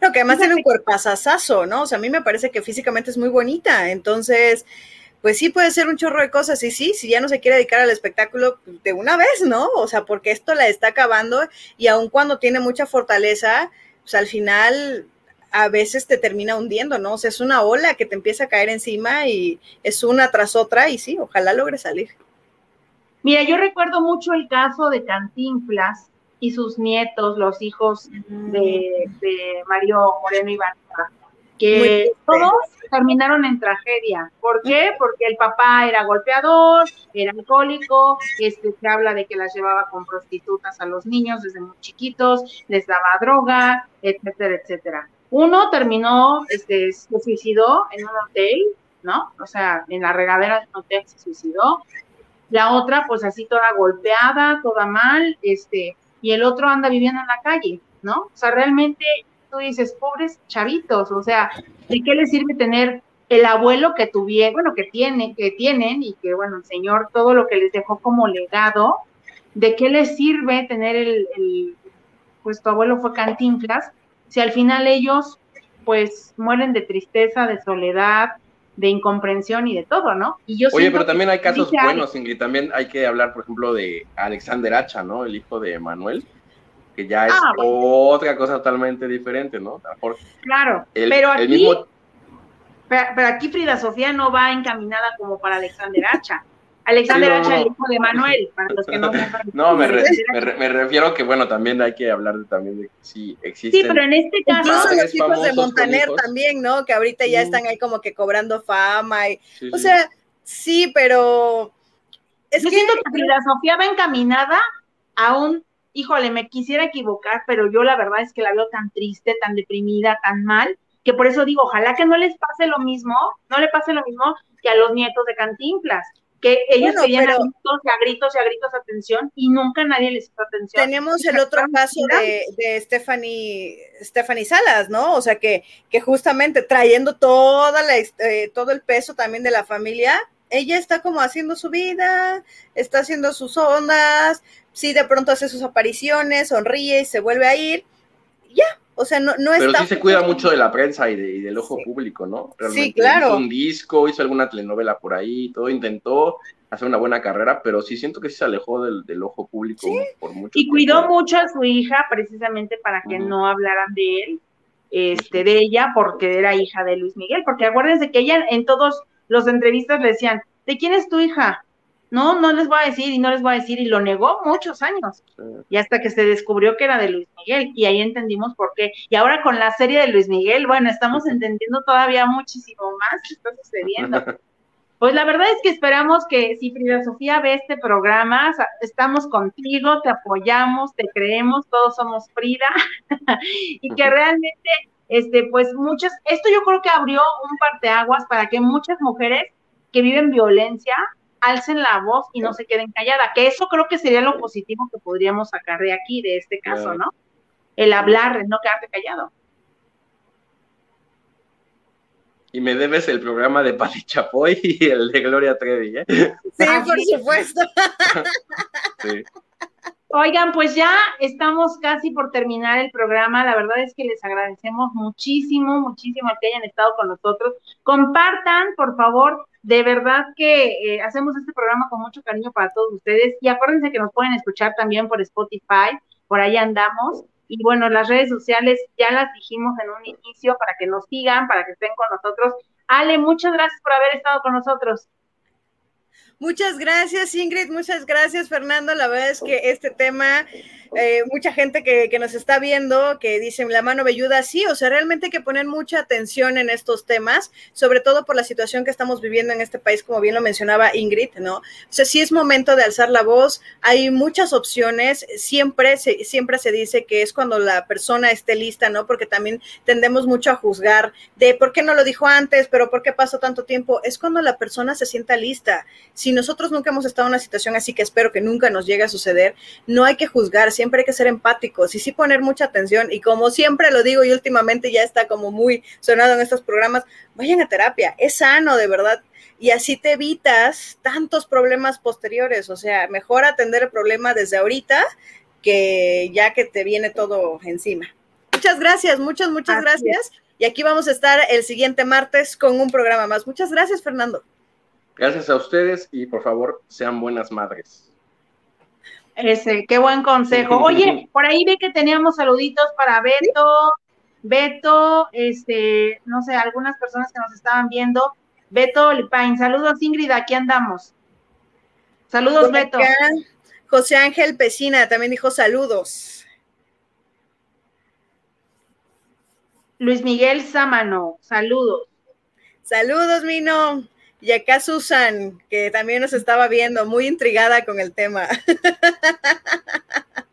no, que además tiene un cuerpazazazo, ¿no? O sea, a mí me parece que físicamente es muy bonita, entonces, pues sí puede ser un chorro de cosas, y sí, si ya no se quiere dedicar al espectáculo de una vez, ¿no? O sea, porque esto la está acabando y aun cuando tiene mucha fortaleza, pues al final a veces te termina hundiendo, ¿no? O sea, es una ola que te empieza a caer encima y es una tras otra y sí, ojalá logre salir.
Mira, yo recuerdo mucho el caso de Cantinflas, y sus nietos, los hijos de, Mario Moreno y que todos terminaron en tragedia. ¿Por qué? Porque el papá era golpeador, era alcohólico, este, se habla de que las llevaba con prostitutas a los niños desde muy chiquitos, les daba droga, etcétera, etcétera. Uno terminó, este, se suicidó en un hotel, ¿no? O sea, en la regadera de un hotel se suicidó. La otra, pues así toda golpeada, toda mal, este, y el otro anda viviendo en la calle, ¿no? O sea, realmente tú dices, pobres chavitos, o sea, ¿de qué les sirve tener el abuelo que tuvieron, bueno, que tienen, que tienen y que, bueno, el Señor todo lo que les dejó como legado, ¿de qué les sirve tener el pues tu abuelo fue cantinflas, si al final ellos, pues, mueren de tristeza, de soledad, de incomprensión y de todo, ¿no? Y
yo Oye, pero también hay casos buenos, Ingrid. También hay que hablar, por ejemplo, de Alexander Hacha, ¿no? El hijo de Manuel, que ya es ah, otra cosa totalmente diferente, ¿no?
claro, pero aquí, pero, aquí Frida Sofía no va encaminada como para Alexander Hacha. Alexander Hacha, el hijo de Manuel, para los que no
No, me, me, refiero que, bueno, también hay que hablar de, también de que sí existen.
Sí, pero en este caso.
Incluso los hijos de Montaner también, ¿no? Que ahorita ya están ahí como que cobrando fama. Y, o sea, sí, pero.
Es yo que... siento que la Sofía va encaminada a un. Híjole, me quisiera equivocar, pero yo la verdad es que la veo tan triste, tan deprimida, tan mal, que por eso digo, ojalá que no les pase lo mismo, no le pase lo mismo que a los nietos de Cantinflas que ellos querían a gritos y a gritos y a gritos atención y nunca nadie les hizo atención.
Tenemos el otro caso de, de Stephanie, Stephanie Salas, ¿no? O sea, que, que justamente trayendo toda la, eh, todo el peso también de la familia, ella está como haciendo su vida, está haciendo sus ondas, sí de pronto hace sus apariciones, sonríe y se vuelve a ir, ya, o sea, no, no
Pero sí se cuida mucho de la prensa y, del ojo público, ¿no?
sí, claro.
Hizo un disco, hizo alguna telenovela por ahí, todo intentó hacer una buena carrera, pero sí siento que sí se alejó del, ojo público por mucho
Y cuidó mucho a su hija precisamente para que no hablaran de él, este, de ella, porque era hija de Luis Miguel, porque acuérdense que ella en todos los entrevistas le decían, ¿de quién es tu hija? No, no les voy a decir y no les voy a decir, y lo negó muchos años. Y hasta que se descubrió que era de Luis Miguel, y ahí entendimos por qué. Y ahora con la serie de Luis Miguel, bueno, estamos entendiendo todavía muchísimo más qué está sucediendo. Pues la verdad es que esperamos que si Frida Sofía ve este programa, estamos contigo, te apoyamos, te creemos, todos somos Frida, y que realmente, este, pues muchas, esto yo creo que abrió un parteaguas para que muchas mujeres que viven violencia alcen la voz y no se queden calladas, que eso creo que sería lo positivo que podríamos sacar de aquí, de este caso, ¿no? El hablar, el no quedarte callado.
Y me debes el programa de Pali Chapoy y el de Gloria Trevi, ¿eh?
Sí, por supuesto.
sí. Oigan, pues ya estamos casi por terminar el programa. La verdad es que les agradecemos muchísimo, muchísimo que hayan estado con nosotros. Compartan, por favor, de verdad que eh, hacemos este programa con mucho cariño para todos ustedes. Y acuérdense que nos pueden escuchar también por Spotify, por ahí andamos. Y bueno, las redes sociales ya las dijimos en un inicio para que nos sigan, para que estén con nosotros. Ale, muchas gracias por haber estado con nosotros.
Muchas gracias, Ingrid. Muchas gracias, Fernando. La verdad es que este tema eh, mucha gente que, nos está viendo que dicen la mano velluda, sí, o sea, realmente hay que poner mucha atención en estos temas, sobre todo por la situación que estamos viviendo en este país, como bien lo mencionaba Ingrid, ¿no? O sea, sí es momento de alzar la voz, hay muchas opciones, siempre se, siempre se dice que es cuando la persona esté lista, ¿no? Porque también tendemos mucho a juzgar de por qué no lo dijo antes, pero por qué pasó tanto tiempo, es cuando la persona se sienta lista. Si nosotros nunca hemos estado en una situación así, que espero que nunca nos llegue a suceder, no hay que juzgar, siempre hay que ser empáticos y sí poner mucha atención. Y como siempre lo digo y últimamente ya está como muy sonado en estos programas, vayan a terapia, es sano de verdad. Y así te evitas tantos problemas posteriores. O sea, mejor atender el problema desde ahorita que ya que te viene todo encima. Muchas gracias, muchas, muchas gracias. Y aquí vamos a estar el siguiente martes con un programa más. Muchas gracias, Fernando.
Gracias a ustedes y por favor sean buenas madres.
Ese, qué buen consejo. Oye, por ahí ve que teníamos saluditos para Beto, Beto, este, no sé, algunas personas que nos estaban viendo. Beto Lipain, saludos Ingrid, aquí andamos. Saludos, Beto.
José Ángel Pesina también dijo saludos.
Luis Miguel Sámano, saludos.
Saludos, Mino. Y acá Susan, que también nos estaba viendo, muy intrigada con el tema.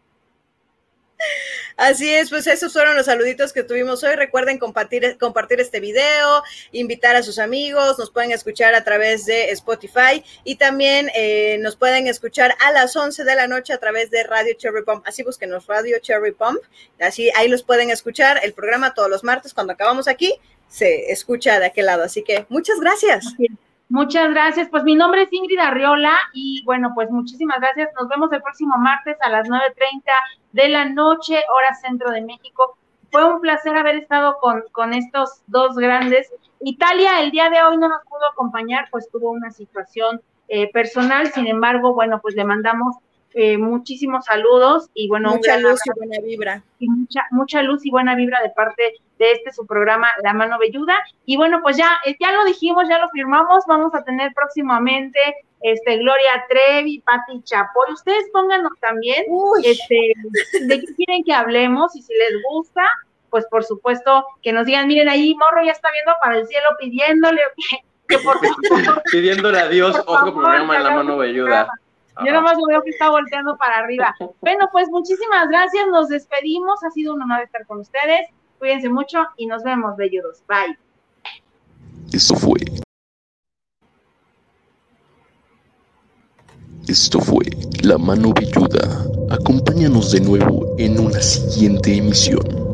Así es, pues esos fueron los saluditos que tuvimos hoy. Recuerden compartir, compartir este video, invitar a sus amigos, nos pueden escuchar a través de Spotify y también eh, nos pueden escuchar a las 11 de la noche a través de Radio Cherry Pump. Así búsquenos Radio Cherry Pump, así ahí los pueden escuchar el programa todos los martes cuando acabamos aquí, se escucha de aquel lado. Así que muchas gracias.
Muchas gracias. Pues mi nombre es Ingrid Arriola y bueno, pues muchísimas gracias. Nos vemos el próximo martes a las 9.30 de la noche, hora centro de México. Fue un placer haber estado con, con estos dos grandes. Italia el día de hoy no nos pudo acompañar, pues tuvo una situación eh, personal. Sin embargo, bueno, pues le mandamos eh, muchísimos saludos y bueno,
mucha luz y buena vibra.
Y mucha, mucha luz y buena vibra de parte de este su programa La Mano Velluda. Y bueno, pues ya, eh, ya lo dijimos, ya lo firmamos, vamos a tener próximamente este, Gloria Trevi, Pati Chapoy. Ustedes pónganos también este, de qué quieren que hablemos y si les gusta, pues por supuesto que nos digan, miren ahí, Morro ya está viendo para el cielo pidiéndole que, por
favor. Pidiéndole a Dios otro programa en la mano ayuda.
Yo nomás veo que está volteando para arriba. Bueno, pues muchísimas gracias, nos despedimos, ha sido un honor estar con ustedes. Cuídense mucho y nos vemos, belludos. Bye.
Eso fue Esto fue La Mano Villuda. Acompáñanos de nuevo en una siguiente emisión.